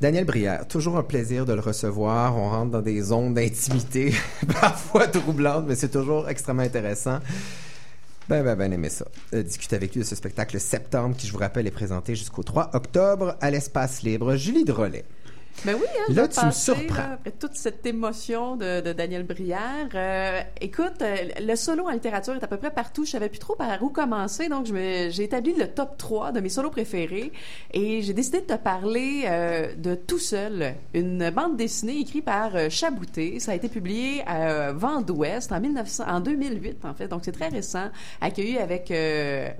Daniel Brière, toujours un plaisir de le recevoir. On rentre dans des zones d'intimité, <laughs> parfois troublantes, mais c'est toujours extrêmement intéressant. Ben, ben, ben, aimé ça. Euh, discuter avec lui de ce spectacle Septembre qui, je vous rappelle, est présenté jusqu'au 3 octobre à l'Espace Libre. Julie Drolet. Ben oui, hein, Là, tu me surprends. là, après toute cette émotion de, de Daniel Brière. Euh, écoute, euh, le solo en littérature est à peu près partout. Je savais plus trop par où commencer, donc j'ai établi le top 3 de mes solos préférés et j'ai décidé de te parler euh, de Tout seul, une bande dessinée écrite par euh, Chabouté. Ça a été publié à Vent d'Ouest en, 1900 en 2008, en fait, donc c'est très récent, accueilli avec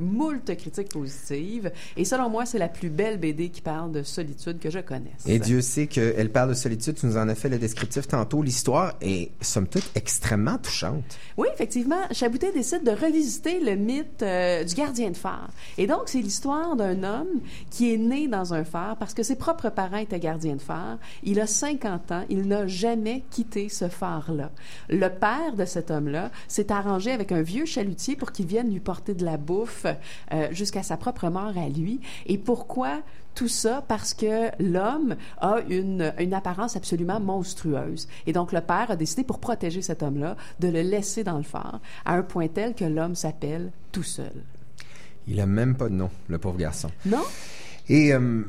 moult critiques positives. Et selon moi, c'est la plus belle BD qui parle de solitude que je connaisse. Et Dieu sait qu'elle parle de solitude. Tu nous en as fait le descriptif tantôt. L'histoire est, somme toute, extrêmement touchante. Oui, effectivement, Chaboutet décide de revisiter le mythe euh, du gardien de phare. Et donc, c'est l'histoire d'un homme qui est né dans un phare parce que ses propres parents étaient gardiens de phare. Il a 50 ans, il n'a jamais quitté ce phare-là. Le père de cet homme-là s'est arrangé avec un vieux chalutier pour qu'il vienne lui porter de la bouffe euh, jusqu'à sa propre mort à lui. Et pourquoi tout ça parce que l'homme a une, une apparence absolument monstrueuse. Et donc, le père a décidé, pour protéger cet homme-là, de le laisser dans le phare, à un point tel que l'homme s'appelle tout seul. Il a même pas de nom, le pauvre garçon. Non? Et euh,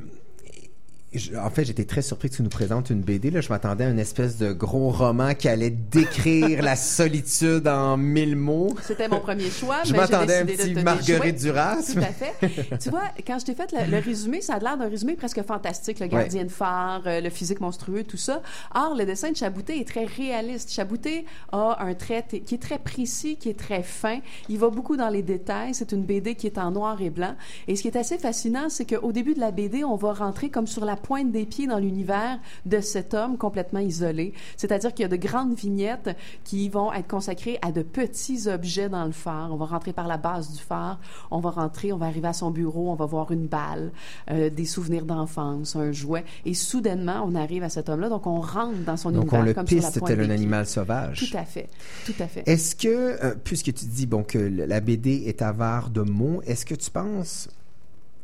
je- en fait, j'étais très surpris que tu nous présentes une BD. Là, je m'attendais à une espèce de gros roman qui allait décrire la solitude en mille mots. C'était mon premier choix. Je m'attendais à un petit te Marguerite. Duras. Tout à fait. tu vois, quand je t'ai fait le, le résumé, ça a l'air d'un résumé presque fantastique. Le gardien de phare, euh, le physique monstrueux, tout ça. Or, le dessin de Chabouté est très réaliste. Chabouté a un trait qui est très précis, qui est très fin. Il va beaucoup dans les détails. C'est une BD qui est en noir et blanc. Et ce qui est assez fascinant, c'est qu'au début de la BD, on va rentrer comme sur la pointe des pieds dans l'univers de cet homme complètement isolé. C'est-à-dire qu'il y a de grandes vignettes qui vont être consacrées à de petits objets dans le phare. On va rentrer par la base du phare, on va rentrer, on va arriver à son bureau, on va voir une balle, euh, des souvenirs d'enfance, un jouet, et soudainement, on arrive à cet homme-là, donc on rentre dans son Donc, univers on le comme sur la piste tel un animal sauvage. Tout à fait, tout à fait. Est-ce que, euh, puisque tu dis bon que la BD est avare de mots, est-ce que tu penses,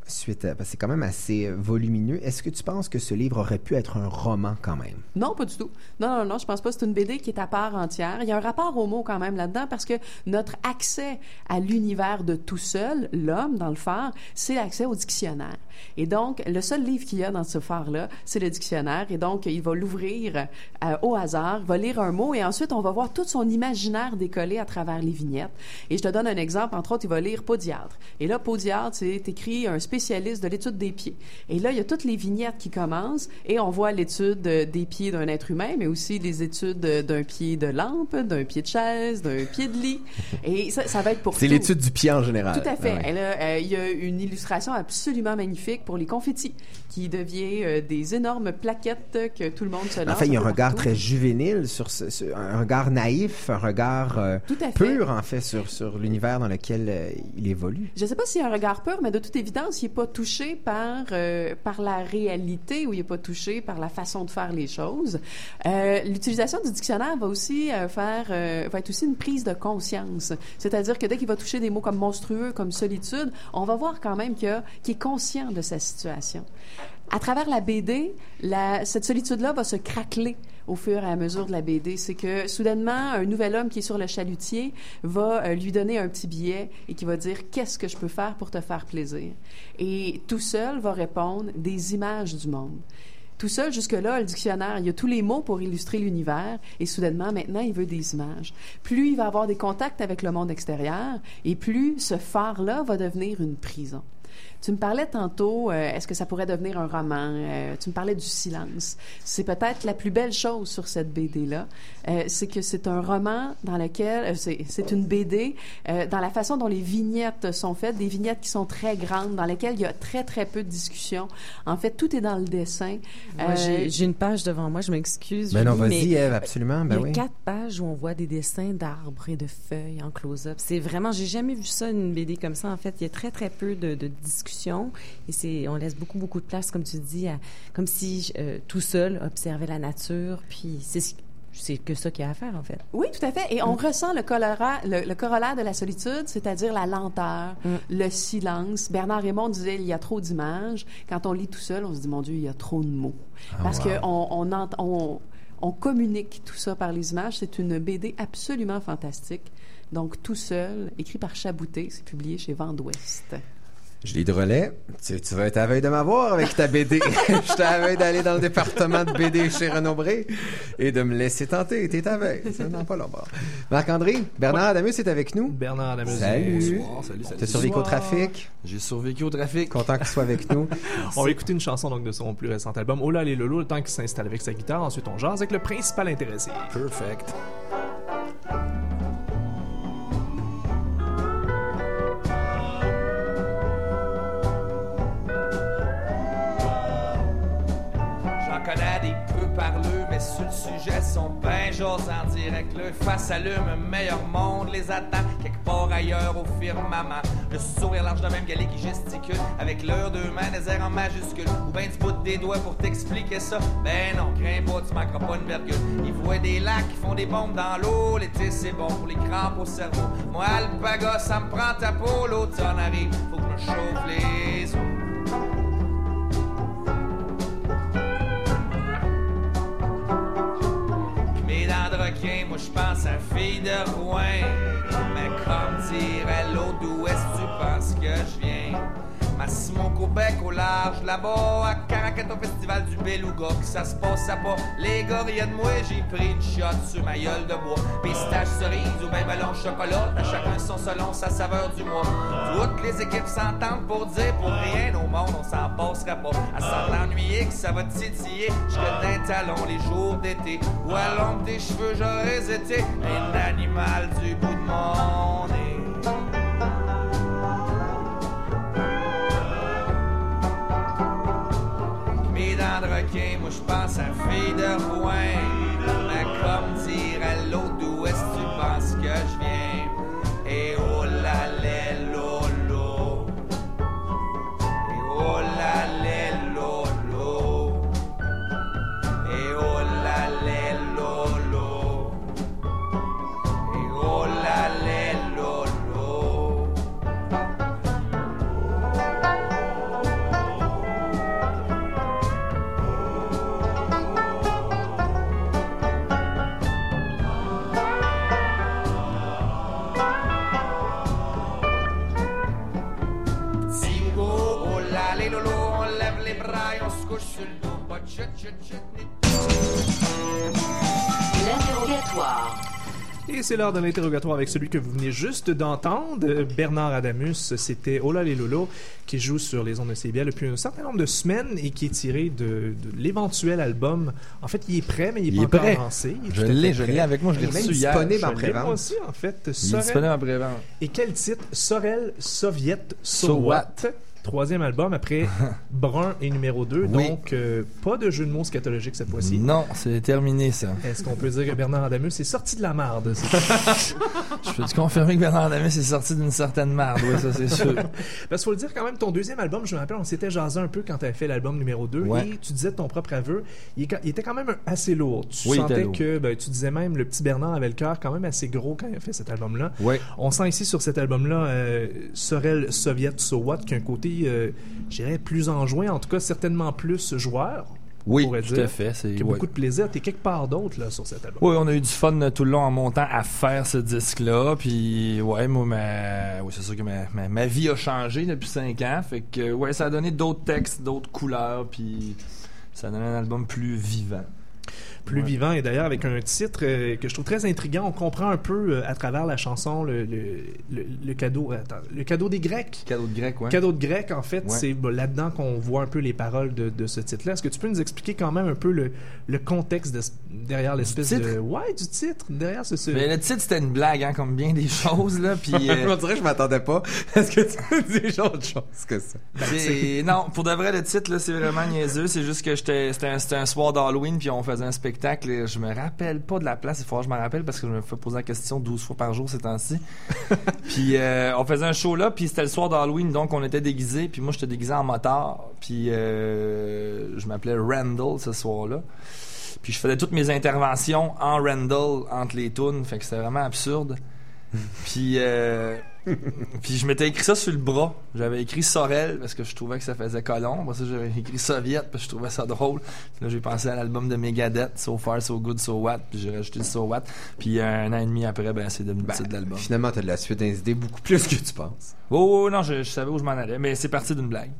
suite à, parce que c'est quand même assez euh, volumineux, est-ce que tu penses que ce livre aurait pu être un roman quand même? Non, pas du tout. Non, non, non, je pense pas. C'est une BD qui est à part entière. Il y a un rapport au mot quand même là-dedans parce que notre accès à l'univers de tout seul, l'homme dans le phare, c'est l'accès au dictionnaire. Et donc, le seul livre qu'il y a dans ce phare-là, c'est le dictionnaire. Et donc, il va l'ouvrir euh, au hasard, va lire un mot et ensuite, on va voir tout son imaginaire décoller à travers les vignettes. Et je te donne un exemple. Entre autres, il va lire podiatre. Et là, podiatre, c'est écrit un spécialiste de l'étude des pieds. Et là, il y a toutes les vignettes qui commencent et on voit l'étude des pieds d'un être humain, mais aussi les études d'un pied de lampe, d'un pied de chaise, d'un pied de lit. Et ça, ça va être pour C'est l'étude du pied en général. Tout à fait. Ah ouais. Euh, il y a une illustration absolument magnifique pour les confettis, qui devient euh, des énormes plaquettes que tout le monde se lance. En fait, il y a un regard partout. très juvénile sur ce, un regard naïf, un regard euh, pur en fait sur, sur l'univers dans lequel euh, il évolue. Je ne sais pas s'il y a un regard pur, mais de toute évidence, il n'est pas touché par, par la réalité ou il n'est pas touché par la façon de faire les choses. L'utilisation du dictionnaire va aussi faire, va être aussi une prise de conscience. C'est-à-dire que dès qu'il va toucher des mots comme monstrueux, comme solitude, on va voir quand même qu'il est conscient de sa situation. À travers la BD, cette solitude-là va se craqueler au fur et à mesure de la BD. C'est que soudainement, un nouvel homme qui est sur le chalutier va euh, lui donner un petit billet et qui va dire qu'est-ce que je peux faire pour te faire plaisir. Et tout seul va répondre des images du monde. Tout seul, jusque-là, le dictionnaire, il y a tous les mots pour illustrer l'univers, et soudainement, maintenant, il veut des images. Plus il va avoir des contacts avec le monde extérieur, et plus ce phare-là va devenir une prison. Tu me parlais tantôt, euh, est-ce que ça pourrait devenir un roman? Euh, tu me parlais du silence. C'est peut-être la plus belle chose sur cette BD-là. Euh, c'est que c'est un roman dans lequel, euh, c'est c'est une BD euh, dans la façon dont les vignettes sont faites, des vignettes qui sont très grandes, dans lesquelles il y a très, très peu de discussion. En fait, tout est dans le dessin. Moi, Euh, j'ai- j'ai une page devant moi, je m'excuse. Ben non, Julie, vas-y, mais Ève, absolument, ben il y a oui. quatre pages où on voit des dessins d'arbres et de feuilles en close-up. C'est vraiment, j'ai jamais vu ça, une BD comme ça. En fait, il y a très, très peu de, de discussion et c'est, on laisse beaucoup, beaucoup de place, comme tu dis, à- comme si euh, tout seul observait la nature. Puis c'est, ce- c'est que ça qu'il y a à faire, en fait. Oui, tout à fait. Et on ressent le, colorat, le, le corollaire de la solitude, c'est-à-dire la lenteur, le silence. Bernard Raymond disait il y a trop d'images. Quand on lit tout seul, on se dit mon Dieu, il y a trop de mots. Ah, Parce wow. qu'on on, ent- on, on communique tout ça par les images. C'est une BD absolument fantastique. Donc, tout seul, écrit par Chabouté, c'est publié chez Vent d'Ouest. Je relais. Tu, tu vas être à la veille de m'avoir avec ta BD. <laughs> Je suis à la veille d'aller dans le département de BD chez Renaud Bré et de me laisser tenter. T'es à veille. C'est non pas là Marc-André, Bernard Adamus est avec nous. Bernard Adamus. Salut. Bonsoir, salut, salut. T'as survécu au trafic? J'ai survécu au trafic. Content qu'il soit avec nous. <laughs> On va écouter une chanson donc de son plus récent album, Oh là les lolo, le temps qu'il s'installe avec sa guitare. Ensuite, on jase avec le principal intéressé. Perfect. Parleux, mais sur le sujet sont ben j'ose en direct. Le face allume, un meilleur monde les attend quelque part ailleurs au firmament. Le sourire large de même galet qui gesticule avec leurs deux mains des airs en majuscule. Ou ben tu bout des doigts pour t'expliquer ça. Ben non, crains pas, tu manqueras pas une virgule. Ils voient des lacs qui font des bombes dans l'eau. L'été c'est bon pour les crampes au cerveau. Moi, alpaga, ça me prend ta peau. L'automne arrive, faut que je chauffe les os. Moi je pense à fille de Rouen. Mais comme dirait l'autre, d'où est-ce que tu penses que je viens? À Simon Québec au large là-bas, à Caracat au festival du Beluga, que ça se passe à pas. Les gars riaient de moi, j'ai pris une shot sur ma gueule de bois. Pistache, cerise ou ben ballon chocolat, à chacun son selon sa saveur du mois. Toutes les équipes s'entendent pour dire pour rien au monde, on s'en passera pas. À s'en l'ennuyer que ça va titiller, jusque d'un talon les jours d'été. Ou à l'ombre des cheveux, j'aurais été un animal du bout de mon moi je pense à fille de foin. Mais comme dirait l'autre, d'où est-ce que tu penses que je viens? C'est l'heure de l'interrogatoire avec celui que vous venez juste d'entendre, Bernard Adamus. C'était Ola les Lolo, qui joue sur les ondes de CBL depuis un certain nombre de semaines et qui est tiré de, de l'éventuel album. En fait, il est prêt, mais il est Il pas encore lancé. Je l'ai, je l'ai avec moi, je l'ai Il est même reçu hier. disponible en pré-vente. moi aussi, en fait. Il est disponible en pré-vente. Et quel titre? Sorel Soviet So, So what? what? Troisième album après <laughs> Brun et numéro 2. Oui. Donc, euh, pas de jeu de mots scatologique cette fois-ci. Non, c'est terminé ça. Est-ce qu'on peut dire que Bernard Adamus est sorti de la marde? <laughs> Je peux te confirmer que Bernard Damus est sorti d'une certaine merde, oui, ça c'est sûr. <laughs> Parce qu'il faut le dire quand même, ton deuxième album, je me rappelle, on s'était jasé un peu quand tu avais fait l'album numéro 2 Ouais. et tu disais de ton propre aveu, il, était quand même assez lourd. Tu Oui, sentais que, ben, tu disais même, le petit Bernard avait le cœur quand même assez gros quand il a fait cet album-là. Oui. On sent ici sur cet album-là, euh, Sorel Soviet So What, qu'un côté, euh, je dirais, plus enjoint, en tout cas certainement plus joueur. Oui, tout dire, à fait. C'est, ouais. beaucoup de plaisir. T'es quelque part d'autre là, sur cet album. Oui, on a eu du fun euh, tout le long en montant à faire ce disque-là. Puis, ouais, moi, ma... oui, c'est sûr que ma, ma, ma vie a changé depuis cinq ans. Fait que, ouais, ça a donné d'autres textes, d'autres couleurs. Puis, ça a donné un album plus vivant. Plus Ouais. vivant et d'ailleurs avec un titre euh, que je trouve très intriguant. On comprend un peu euh, à travers la chanson le, le, le, le cadeau attends, le cadeau des Grecs. Cadeau de grec, ouais. Cadeau de Grecs, en fait, Ouais. c'est bah, là-dedans qu'on voit un peu les paroles de, de ce titre-là. Est-ce que tu peux nous expliquer quand même un peu le, le contexte de, derrière l'espèce de... Ouais, du titre, derrière ce... ce- Mais le titre, c'était une blague, hein, comme bien des <laughs> choses, là. Puis, euh, <laughs> que je m'attendais pas à ce que tu dises autre chose que ça? C'est- non, pour de vrai, le titre, là, c'est vraiment niaiseux. C'est juste que j'étais, c'était un, c'était un soir d'Halloween, puis on faisait un spectacle. Je me rappelle pas de la place. Il faut que je me rappelle parce que je me fais poser la question 12 fois par jour ces temps-ci. <laughs> puis euh, on faisait un show là, puis c'était le soir d'Halloween, donc on était déguisés. Puis moi, j'étais déguisé en motard. Puis euh, je m'appelais Randall ce soir-là. Puis je faisais toutes mes interventions en Randall entre les tunes. Fait que c'était vraiment absurde. <laughs> Puis, euh, <laughs> puis je m'étais écrit ça sur le bras. J'avais écrit Sorel parce que je trouvais que ça faisait colon. Après ça, j'avais écrit Soviet parce que je trouvais ça drôle. Puis là, j'ai pensé à l'album de Megadeth, So Far, So Good, So What. Puis j'ai rajouté le So What. Puis un an et demi après, ben, c'est devenu le titre de l'album. Finalement, t'as de la suite des idées beaucoup plus que tu penses. Oh, oh, non, je, je savais où je m'en allais, mais c'est parti d'une blague.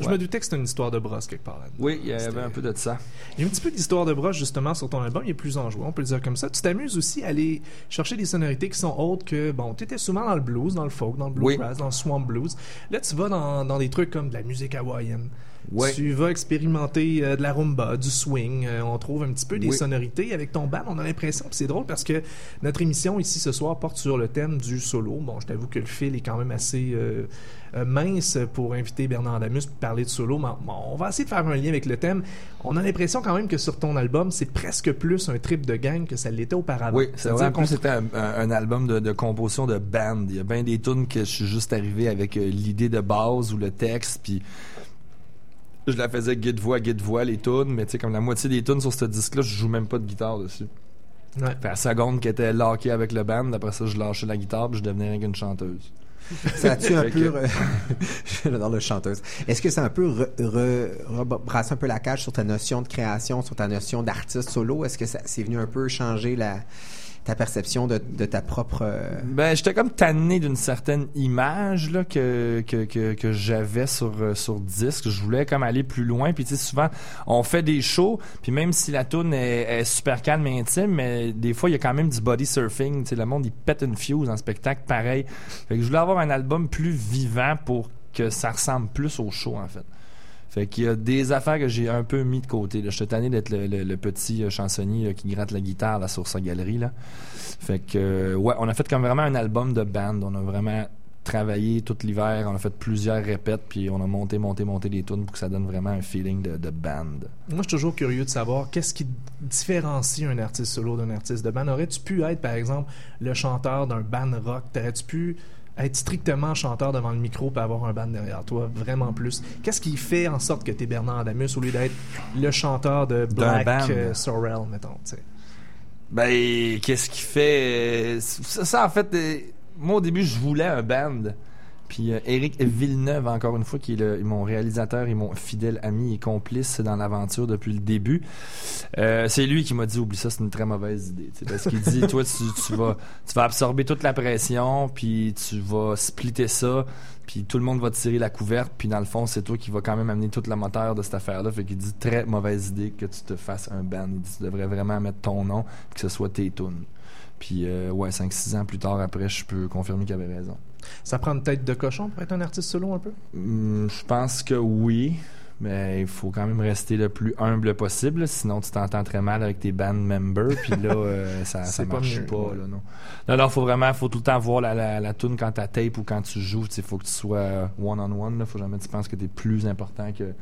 Je Ouais. me doutais que c'était une histoire de brosse quelque part. Oui, il y avait un peu de ça. Il y a un petit peu d'histoire de broche justement sur ton album, il est plus enjoué, on peut le dire comme ça. Tu t'amuses aussi à aller chercher des sonorités qui sont autres que, bon, tu étais souvent dans le blues, dans le folk, dans le bluegrass, dans le swamp blues. Là, tu vas dans, dans des trucs comme de la musique hawaïenne. Ouais. Tu vas expérimenter euh, de la rumba, du swing. euh, on trouve un petit peu des Oui. sonorités. Avec ton band, on a l'impression, c'est drôle parce que notre émission ici ce soir porte sur le thème du solo. Bon, je t'avoue que le fil est quand même assez euh, mince pour inviter Bernard Damus pour parler de solo. Mais on va essayer de faire un lien avec le thème. On a l'impression quand même que sur ton album, c'est presque plus un trip de gang que ça l'était auparavant. Oui, c'est vrai. Comme c'était un, album de, de composition de band. Il y a bien des tunes que je suis juste arrivé avec euh, l'idée de base ou le texte, puis je la faisais guide-voix, guide-voix, les tunes, mais tu sais, comme la moitié des tunes sur ce disque-là, je joue même pas de guitare dessus. Ouais. Fait la seconde qui était lockée avec le band, après ça, je lâchais la guitare, puis je devenais rien qu'une chanteuse. Ça a-tu un peu... <laughs> que- re- J'adore le chanteuse. Est-ce que ça a un peu re- re- rebrassé un peu la cage sur ta notion de création, sur ta notion d'artiste solo? Est-ce que ça c'est venu un peu changer la ta perception de, ta propre... euh, Ben, j'étais comme tanné d'une certaine image là, que, que, que, j'avais sur, euh, sur disque. Je voulais comme aller plus loin. Puis tu sais, souvent, on fait des shows, puis même si la tune est, est super calme et intime, mais des fois, il y a quand même du body surfing. Tu sais, le monde, il pète une fuse en spectacle pareil. Fait que je voulais avoir un album plus vivant pour que ça ressemble plus au show, en fait. Fait qu'il y a des affaires que j'ai un peu mis de côté. Je suis tanné d'être le, petit euh, chansonnier qui gratte la guitare là, sur sa galerie. Fait que, euh, on a fait comme vraiment un album de band. On a vraiment travaillé tout l'hiver. On a fait plusieurs répètes, puis on a monté, monté, monté les tunes pour que ça donne vraiment un feeling de, de band. Moi, je suis toujours curieux de savoir qu'est-ce qui différencie un artiste solo d'un artiste de band. Aurais-tu pu être, par exemple, le chanteur d'un band rock? T'aurais-tu pu être strictement chanteur devant le micro et avoir un band derrière toi, vraiment plus? Qu'est-ce qui fait en sorte que t'es Bernard Adamus au lieu d'être le chanteur de Black band. euh, Sorrel, mettons, tu? Ben, qu'est-ce qui fait... euh, Ça, ça, en fait, euh, moi, au début, je voulais un band. Puis euh, Éric Villeneuve, encore une fois, qui est le- mon réalisateur et mon fidèle ami et complice dans l'aventure depuis le début, euh, c'est lui qui m'a dit oublie ça, c'est une très mauvaise idée. Parce qu'il dit <laughs> toi, tu, tu vas, tu vas absorber toute la pression, puis tu vas splitter ça, puis tout le monde va te tirer la couverte, puis dans le fond, c'est toi qui va quand même amener toute la moteur de cette affaire-là. Fait qu'il dit très mauvaise idée que tu te fasses un band. Il dit tu devrais vraiment mettre ton nom, que ce soit tes tunes. Puis euh, ouais, 5-6 ans plus tard, après, je peux confirmer qu'il avait raison. Ça prend une tête de cochon pour être un artiste solo un peu? Hum, je pense que oui, mais il faut quand même rester le plus humble possible, sinon tu t'entends très mal avec tes band members, puis là, <laughs> euh, ça, ça pas marche pas. ouais. là, non, non, non, faut vraiment, faut tout le temps voir la, la, la tune quand tu tape ou quand tu joues. Il faut que tu sois one-on-one. Il faut jamais que tu penses que tu es plus important que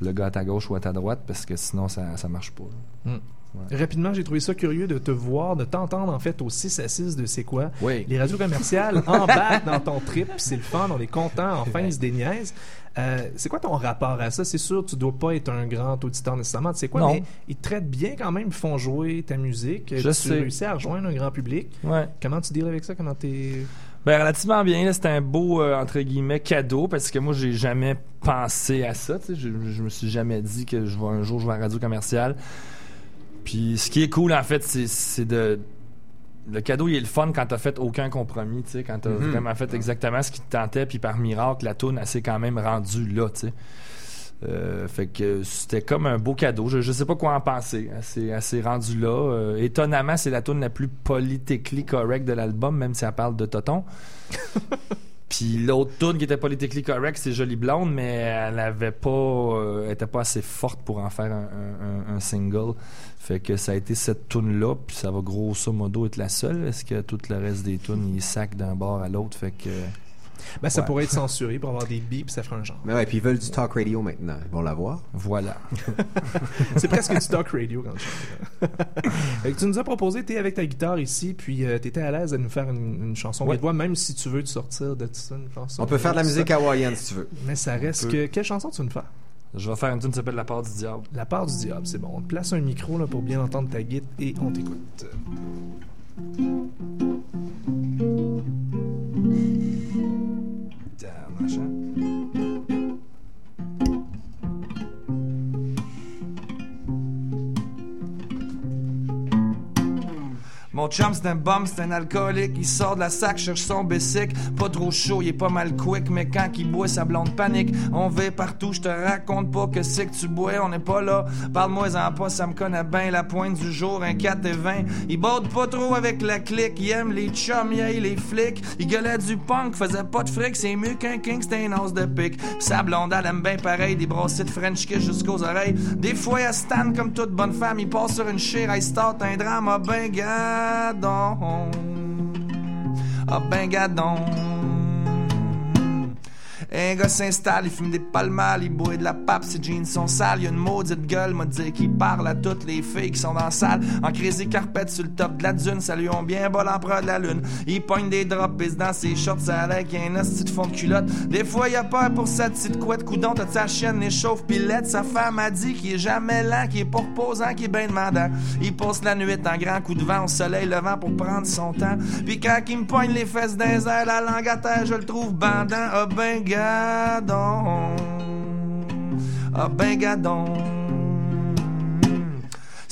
le gars à ta gauche ou à ta droite, parce que sinon, ça, ça marche pas. là. Hmm. Rapidement, j'ai trouvé ça curieux de te voir, de t'entendre en fait au 6 à 6 de C'est quoi. Oui. Les radios commerciales embarquent <laughs> dans ton trip, c'est le fun, on est content, enfin ils se déniaisent. Euh, c'est quoi ton rapport à ça? C'est sûr, tu dois pas être un grand auditeur nécessairement, tu sais quoi, Non. mais ils te traitent bien quand même, ils font jouer ta musique. Je tu sais. réussis à rejoindre un grand public. Ouais. Comment tu deals avec ça? Comment t'es... Ben, relativement bien. C'était un beau, euh, entre guillemets, cadeau parce que moi, j'ai jamais pensé à ça. Je, je me suis jamais dit que je vais un jour jouer à radio commerciale. Puis ce qui est cool, en fait, c'est- de. Le cadeau, il est le fun quand t'as fait aucun compromis, tu sais, quand t'as Mhm. vraiment fait exactement ce qui te tentait, puis par miracle, la toune, elle s'est quand même rendue là, tu sais. Euh, fait que c'était comme un beau cadeau. Je, je sais pas quoi en penser. Elle s'est- rendue là. Euh, étonnamment, c'est la tune la plus politically correct de l'album, même si elle parle de Toton. <laughs> Puis l'autre tune qui était politically correct, c'est Jolie Blonde, mais elle avait pas, euh, était pas assez forte pour en faire un, single. Fait que ça a été cette tune là, puis ça va grosso modo être la seule. Est-ce que tout le reste des tunes ils sac d'un bord à l'autre, fait que. Ben, ça Ouais. pourrait être censuré pour avoir des bips, ça ferait un genre. Mais ouais, puis ils veulent du talk radio maintenant. Ils vont l'avoir. Voilà. <laughs> C'est presque du talk radio quand je chante. Fait que tu nous as proposé, tu es avec ta guitare ici, puis tu étais à l'aise à nous faire une, une chanson Ouais. voix, même si tu veux te sortir de ça, une chanson. On peut faire de la musique hawaïenne si tu veux. Mais ça reste que. Quelle chanson tu veux nous faire? Je vais faire une tune qui s'appelle La part du diable. La part du diable, c'est bon. On te place un micro là, pour bien entendre ta guitare et on t'écoute. Chum c'est un bum, c'est un alcoolique, il sort de la sac, cherche son bicycle, pas trop chaud, il est pas mal quick, mais quand il boit sa blonde panique, on va partout, je te raconte pas que c'est que tu bois, on n'est pas là, parle-moi en pas, ça me connaît bien la pointe du jour, un 4 et 20, il borde pas trop avec la clique, il aime les chums, il les flics, il gueulait du punk, faisait pas de fric, c'est mieux qu'un king, c'était un os de pique, Pis sa blonde elle aime bien pareil, des brassées de French kiss jusqu'aux oreilles, des fois elle stanne comme toute bonne femme, il passe sur une chire, elle start un drame, ah ben gadon, ah ben gadon. Un gars s'installe, il fume des palmales, il boit de la pape, ses jeans sont sales, il y a une maudite gueule, m'a dit qu'il parle à toutes les filles qui sont dans la salle, en crazy carpette sur le top de la dune, ça lui ont bien bol l'empereur de la lune. Il pogne des drops, dans ses shorts, ça a qu'il y a un hostie de fond de culotte. Des fois, il a peur pour sa petite couette, coudon, t'as sa chienne, les chauffe pilette, sa femme a dit qu'il est jamais lent, qu'il est pas reposant, qu'il est bien demandant. Il passe la nuit en grand coup de vent au soleil levant pour prendre son temps. Puis quand il me pogne les fesses d'un la langue à terre, je le trouve bandant. Ah ben gadon, ah ben gadon.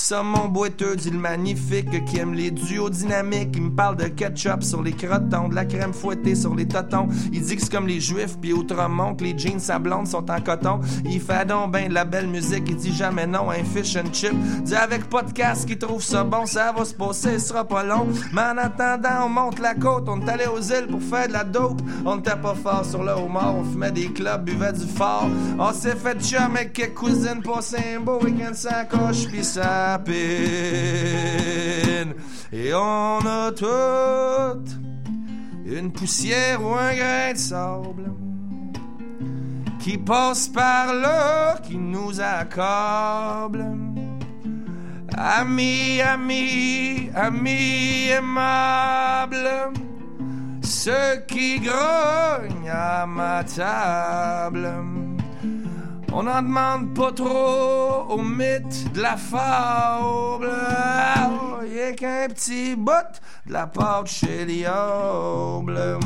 Ça, mon boiteux, dit le magnifique qui aime les duos dynamiques. Il me parle de ketchup sur les crotons, de la crème fouettée sur les totons. Il dit que c'est comme les juifs, puis autrement que les jeans à blonde sont en coton. Il fait donc ben de la belle musique, il dit jamais non à un fish and chip. Dit avec podcast qu'il trouve ça bon, ça va se passer, ce sera pas long. Mais en attendant, on monte la côte, on est allé aux îles pour faire de la dope. On était pas fort sur le homard, on fumait des clubs, buvait du fort. On s'est fait chum avec quelques cousines, passé un beau week-end sans coche, pis ça Et on a toutes une poussière ou un grain de sable qui passe par là, qui nous accable. Amis, amis, amis aimables, ceux qui grognent à ma table. On n'en demande pas trop au mythe de la fable. Il a qu'un petit bout de la pâte chez Diable.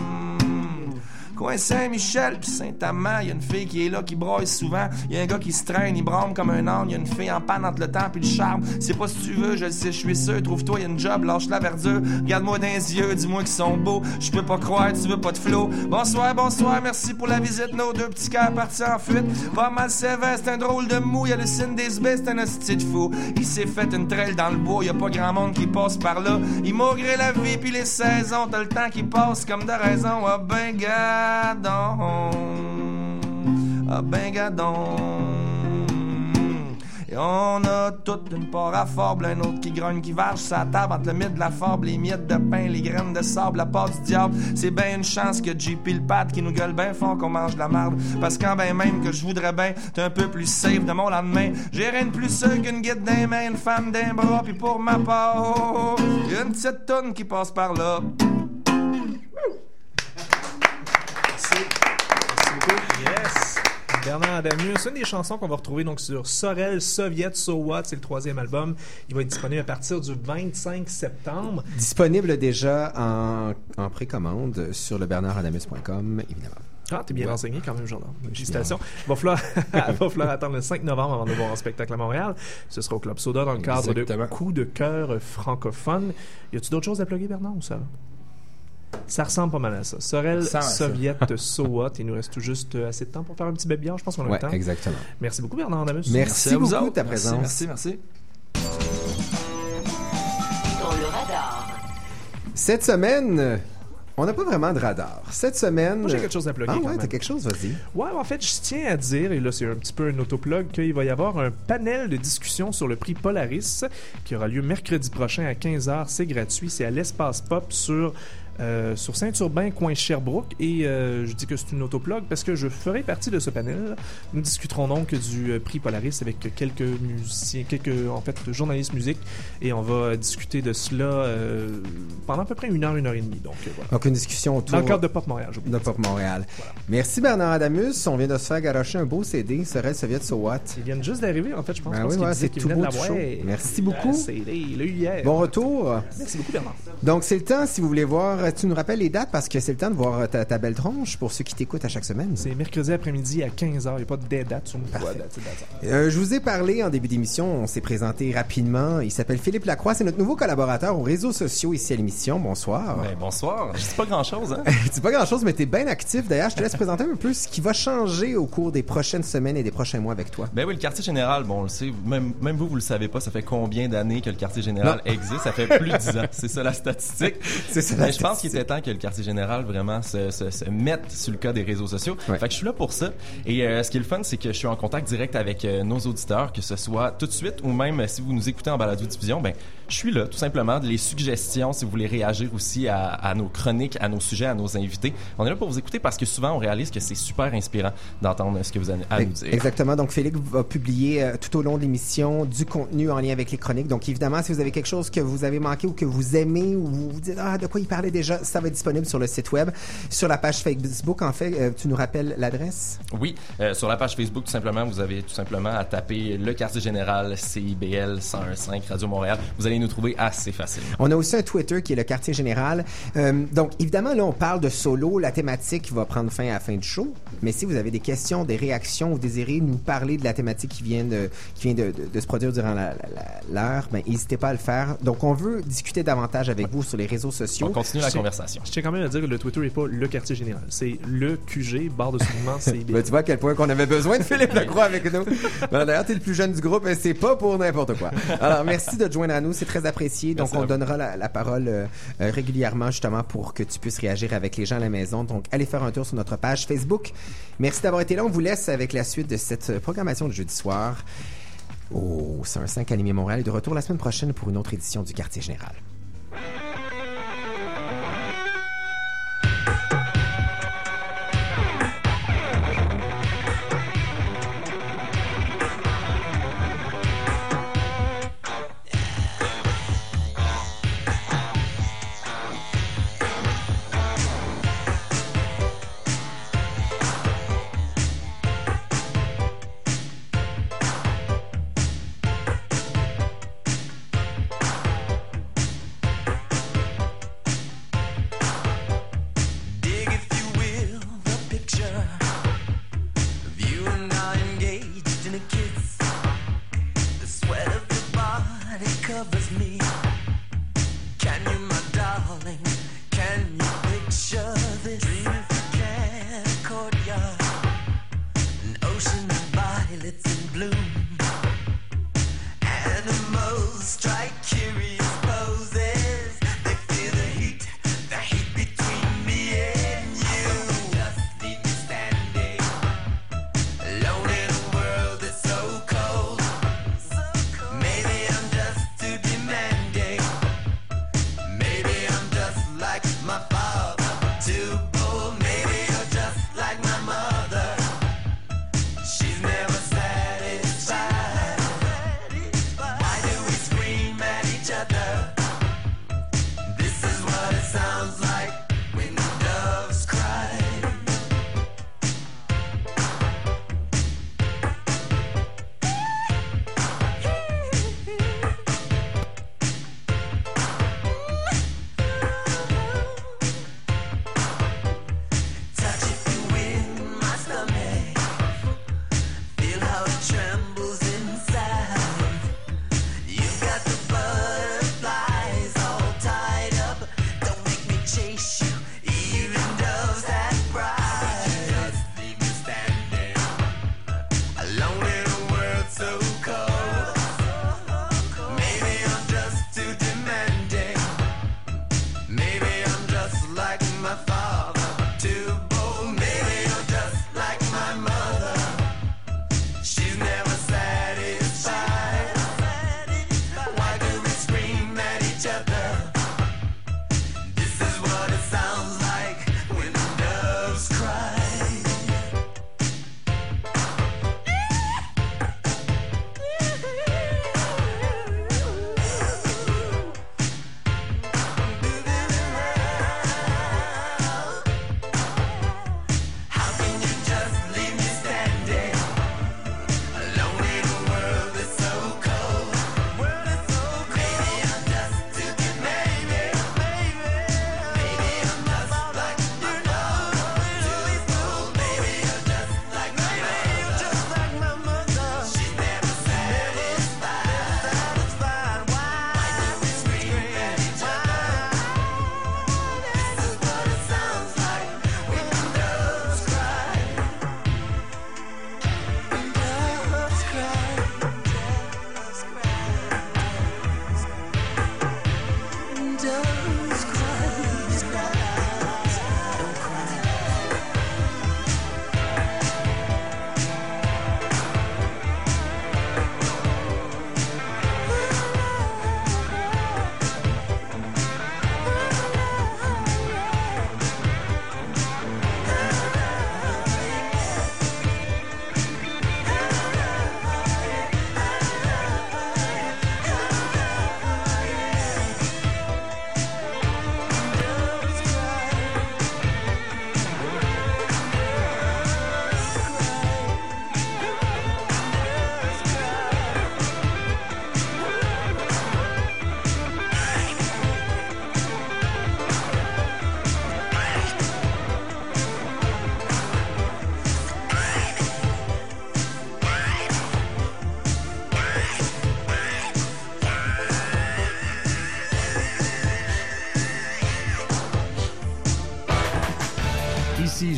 Coin Saint-Michel puis Saint-Amand, y a une fille qui est là, qui broye souvent. Y a un gars qui se traîne, il brame comme un âne. Y a une fille en panne entre le temps puis le charme. C'est pas si tu veux, je le sais, je suis sûr. Trouve-toi y a une job, lâche la verdure. Regarde-moi dans les yeux, dis-moi qu'ils sont beaux. Je peux pas croire, tu veux pas de flow. Bonsoir, bonsoir, merci pour la visite. Nos deux petits cœurs partis en fuite. Pas mal sévère, c'est un drôle de mou. Y a le signe des c'est un hostie de fou. Il s'est fait une traîne dans le bois, y a pas grand monde qui passe par là. Il maugrait la vie puis les saisons, t'as le temps qui passe comme de raison. Ah ben gadon, ah ben gadon. Et on a toute une part à fable, un autre qui grogne, qui varge sa table entre le mythe de la fable, les miettes de pain, les graines de sable, la part du diable. C'est bien une chance que JP le pat qui nous gueule bien fort qu'on mange de la marde. Parce qu'en ben même que je voudrais bien t'es un peu plus safe de mon lendemain. J'ai rien de plus sûr qu'une guide d'un main, une femme d'un bras, puis pour ma part, oh, oh, une petite tonne qui passe par là. Yes! Bernard Adamus, c'est une des chansons qu'on va retrouver donc sur Sorel Soviet So What, c'est le troisième album. Il va être disponible à partir du 25 septembre. Disponible déjà en, en précommande sur le bernardadamus.com, évidemment. Ah, t'es bien renseigné quand même, Jordan. Félicitations. Il <laughs> va falloir, attendre le 5 novembre avant de voir un spectacle à Montréal. Ce sera au Club Soda dans le cadre Exactement. de Coup de cœur francophone. Y a-tu d'autres choses à plugger, Bernard, ou ça va? Ça ressemble pas mal à ça. Sorel Ça. Soviet <laughs> So What? Il nous reste tout juste euh, assez de temps pour faire un petit bébillard. Je pense qu'on a Ouais, le temps. exactement. Merci beaucoup, Bernard Adamus. Merci, à vous beaucoup de ta Merci, présence. merci, merci. Dans le radar. Cette semaine, on n'a pas vraiment de radar. Cette semaine. Moi, j'ai quelque chose à plugger Ah ouais, t'as quelque chose, vas-y. Ouais, en fait, je tiens à dire, et là c'est un petit peu un autoplug, qu'il va y avoir un panel de discussion sur le prix Polaris qui aura lieu mercredi prochain à 15h. C'est gratuit, c'est à l'espace pop sur. Euh, sur Saint-Urbain, coin Sherbrooke, et euh, je dis que c'est une autoplug parce que je ferai partie de ce panel. Nous discuterons donc du euh, prix Polaris avec quelques musiciens, quelques en fait journalistes musique, et on va discuter de cela euh, pendant à peu près une heure, une heure et demie. Donc voilà. Donc, une discussion autour. Dans le cadre de Pop Montréal, de Pop Montréal. Merci Bernard Adamus. On vient de se faire garocher un beau CD. Serait Soviet So What? Ils viennent juste d'arriver, en fait, je pense. Ben oui, ouais, c'est tout beau, tout chaud. Merci beaucoup. Ah, hier. Bon retour. Merci beaucoup, Bernard. Donc, c'est le temps, si vous voulez voir, tu nous rappelles les dates parce que c'est le temps de voir ta, ta belle tronche pour ceux qui t'écoutent à chaque semaine. C'est mercredi après-midi à 15h. Il n'y a pas de dead date sur. Euh, je vous ai parlé en début d'émission, on s'est présenté rapidement. Il s'appelle Philippe Lacroix, c'est notre nouveau collaborateur aux réseaux sociaux ici à l'émission. Bonsoir. Ben, bonsoir. <laughs> Je dis pas grand-chose, hein? <laughs> C'est pas grand chose, mais t'es bien actif. D'ailleurs, je te laisse présenter un peu ce qui va changer au cours des prochaines semaines et des prochains mois avec toi. Ben oui, le quartier général, bon, on le sait, même, même vous, vous le savez pas, ça fait combien d'années que le quartier général Non. existe? Ça fait plus de 10 ans. <laughs> C'est ça la statistique. C'est ça la Mais je pense qu'il était temps que le quartier général vraiment se, se, se mette sur le cas des réseaux sociaux? Ouais. Fait que je suis là pour ça. Et euh, ce qui est le fun, c'est que je suis en contact direct avec euh, nos auditeurs, que ce soit tout de suite ou même euh, si vous nous écoutez en balado-diffusion, ben, je suis là, tout simplement. Les suggestions, si vous voulez réagir aussi à, à nos chroniques, à nos sujets, à nos invités. On est là pour vous écouter parce que souvent, on réalise que c'est super inspirant d'entendre ce que vous avez à nous dire. Exactement. Donc, Félix va publier euh, tout au long de l'émission du contenu en lien avec les chroniques. Donc, évidemment, si vous avez quelque chose que vous avez manqué ou que vous aimez ou vous vous dites, ah, de quoi il parlait déjà, déjà, ça va être disponible sur le site web, sur la page Facebook. En fait, euh, tu nous rappelles l'adresse? Oui, euh, sur la page Facebook, tout simplement, vous avez tout simplement à taper le quartier général CIBL 1015 Radio Montréal. Vous allez nous trouver assez facilement. On a aussi un Twitter qui est le quartier général. Euh, donc, évidemment, là, on parle de solo. La thématique va prendre fin à la fin du show. Mais si vous avez des questions, des réactions ou désirez nous parler de la thématique qui vient de, qui vient de, de- de se produire durant la- la- l'heure, ben, n'hésitez pas à le faire. Donc, on veut discuter davantage avec vous sur les réseaux sociaux. On continue la Je tiens- conversation. Je tiens quand même à dire que le Twitter n'est pas le quartier général. C'est le QG, barre de soulignement, <laughs> CIBL. Ben, tu vois à quel point qu'on avait besoin de Philippe Lacroix avec nous. Ben, D'ailleurs, tu es le plus jeune du groupe et c'est pas pour n'importe quoi. Alors, merci de te joindre à nous. C'est très apprécié. Donc, Merci on donnera la, la parole euh, euh, régulièrement justement pour que tu puisses réagir avec les gens à la maison. Donc, allez faire un tour sur notre page Facebook. Merci d'avoir été là. On vous laisse avec la suite de cette euh, programmation de jeudi soir au 105 Animé Montréal et de retour la semaine prochaine pour une autre édition du Quartier Général. Body covers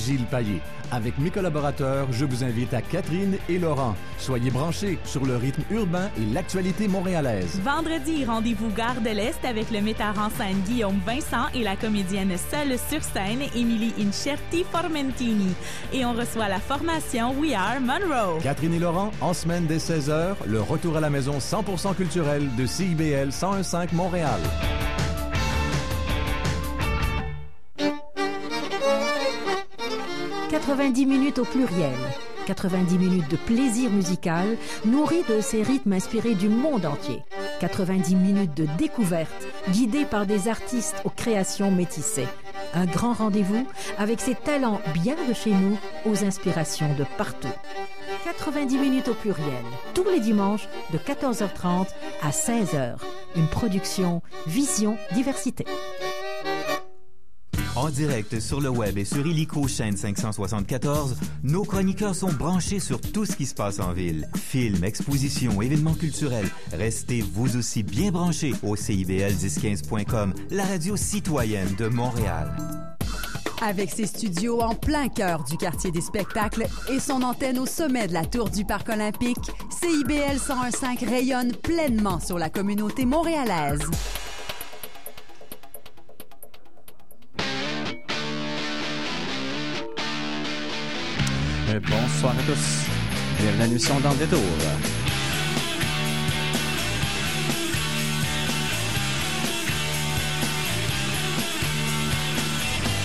Gilles Paillet. Avec mes collaborateurs, je vous invite à Catherine et Laurent. Soyez branchés sur le rythme urbain et l'actualité montréalaise. Vendredi, rendez-vous Gare de l'Est avec le metteur en scène Guillaume Vincent et la comédienne seule sur scène Émilie Incerti Formentini. Et on reçoit la formation We Are Monroe. Catherine et Laurent, en semaine dès 16h, le retour à la maison 100% culturel de CIBL 1015 Montréal. 90 minutes au pluriel. 90 minutes de plaisir musical nourri de ces rythmes inspirés du monde entier. 90 minutes de découverte guidées par des artistes aux créations métissées. Un grand rendez-vous avec ces talents bien de chez nous aux inspirations de partout. 90 minutes au pluriel, tous les dimanches de 14h30 à 16h. Une production Vision Diversité. En direct sur le web et sur Illico chaîne 574, nos chroniqueurs sont branchés sur tout ce qui se passe en ville. Films, expositions, événements culturels. Restez vous aussi bien branchés au CIBL1015.com, la radio citoyenne de Montréal. Avec ses studios en plein cœur du quartier des spectacles et son antenne au sommet de la tour du Parc olympique, CIBL 1015 rayonne pleinement sur la communauté montréalaise. Bonsoir à tous. Bienvenue à dans le détour.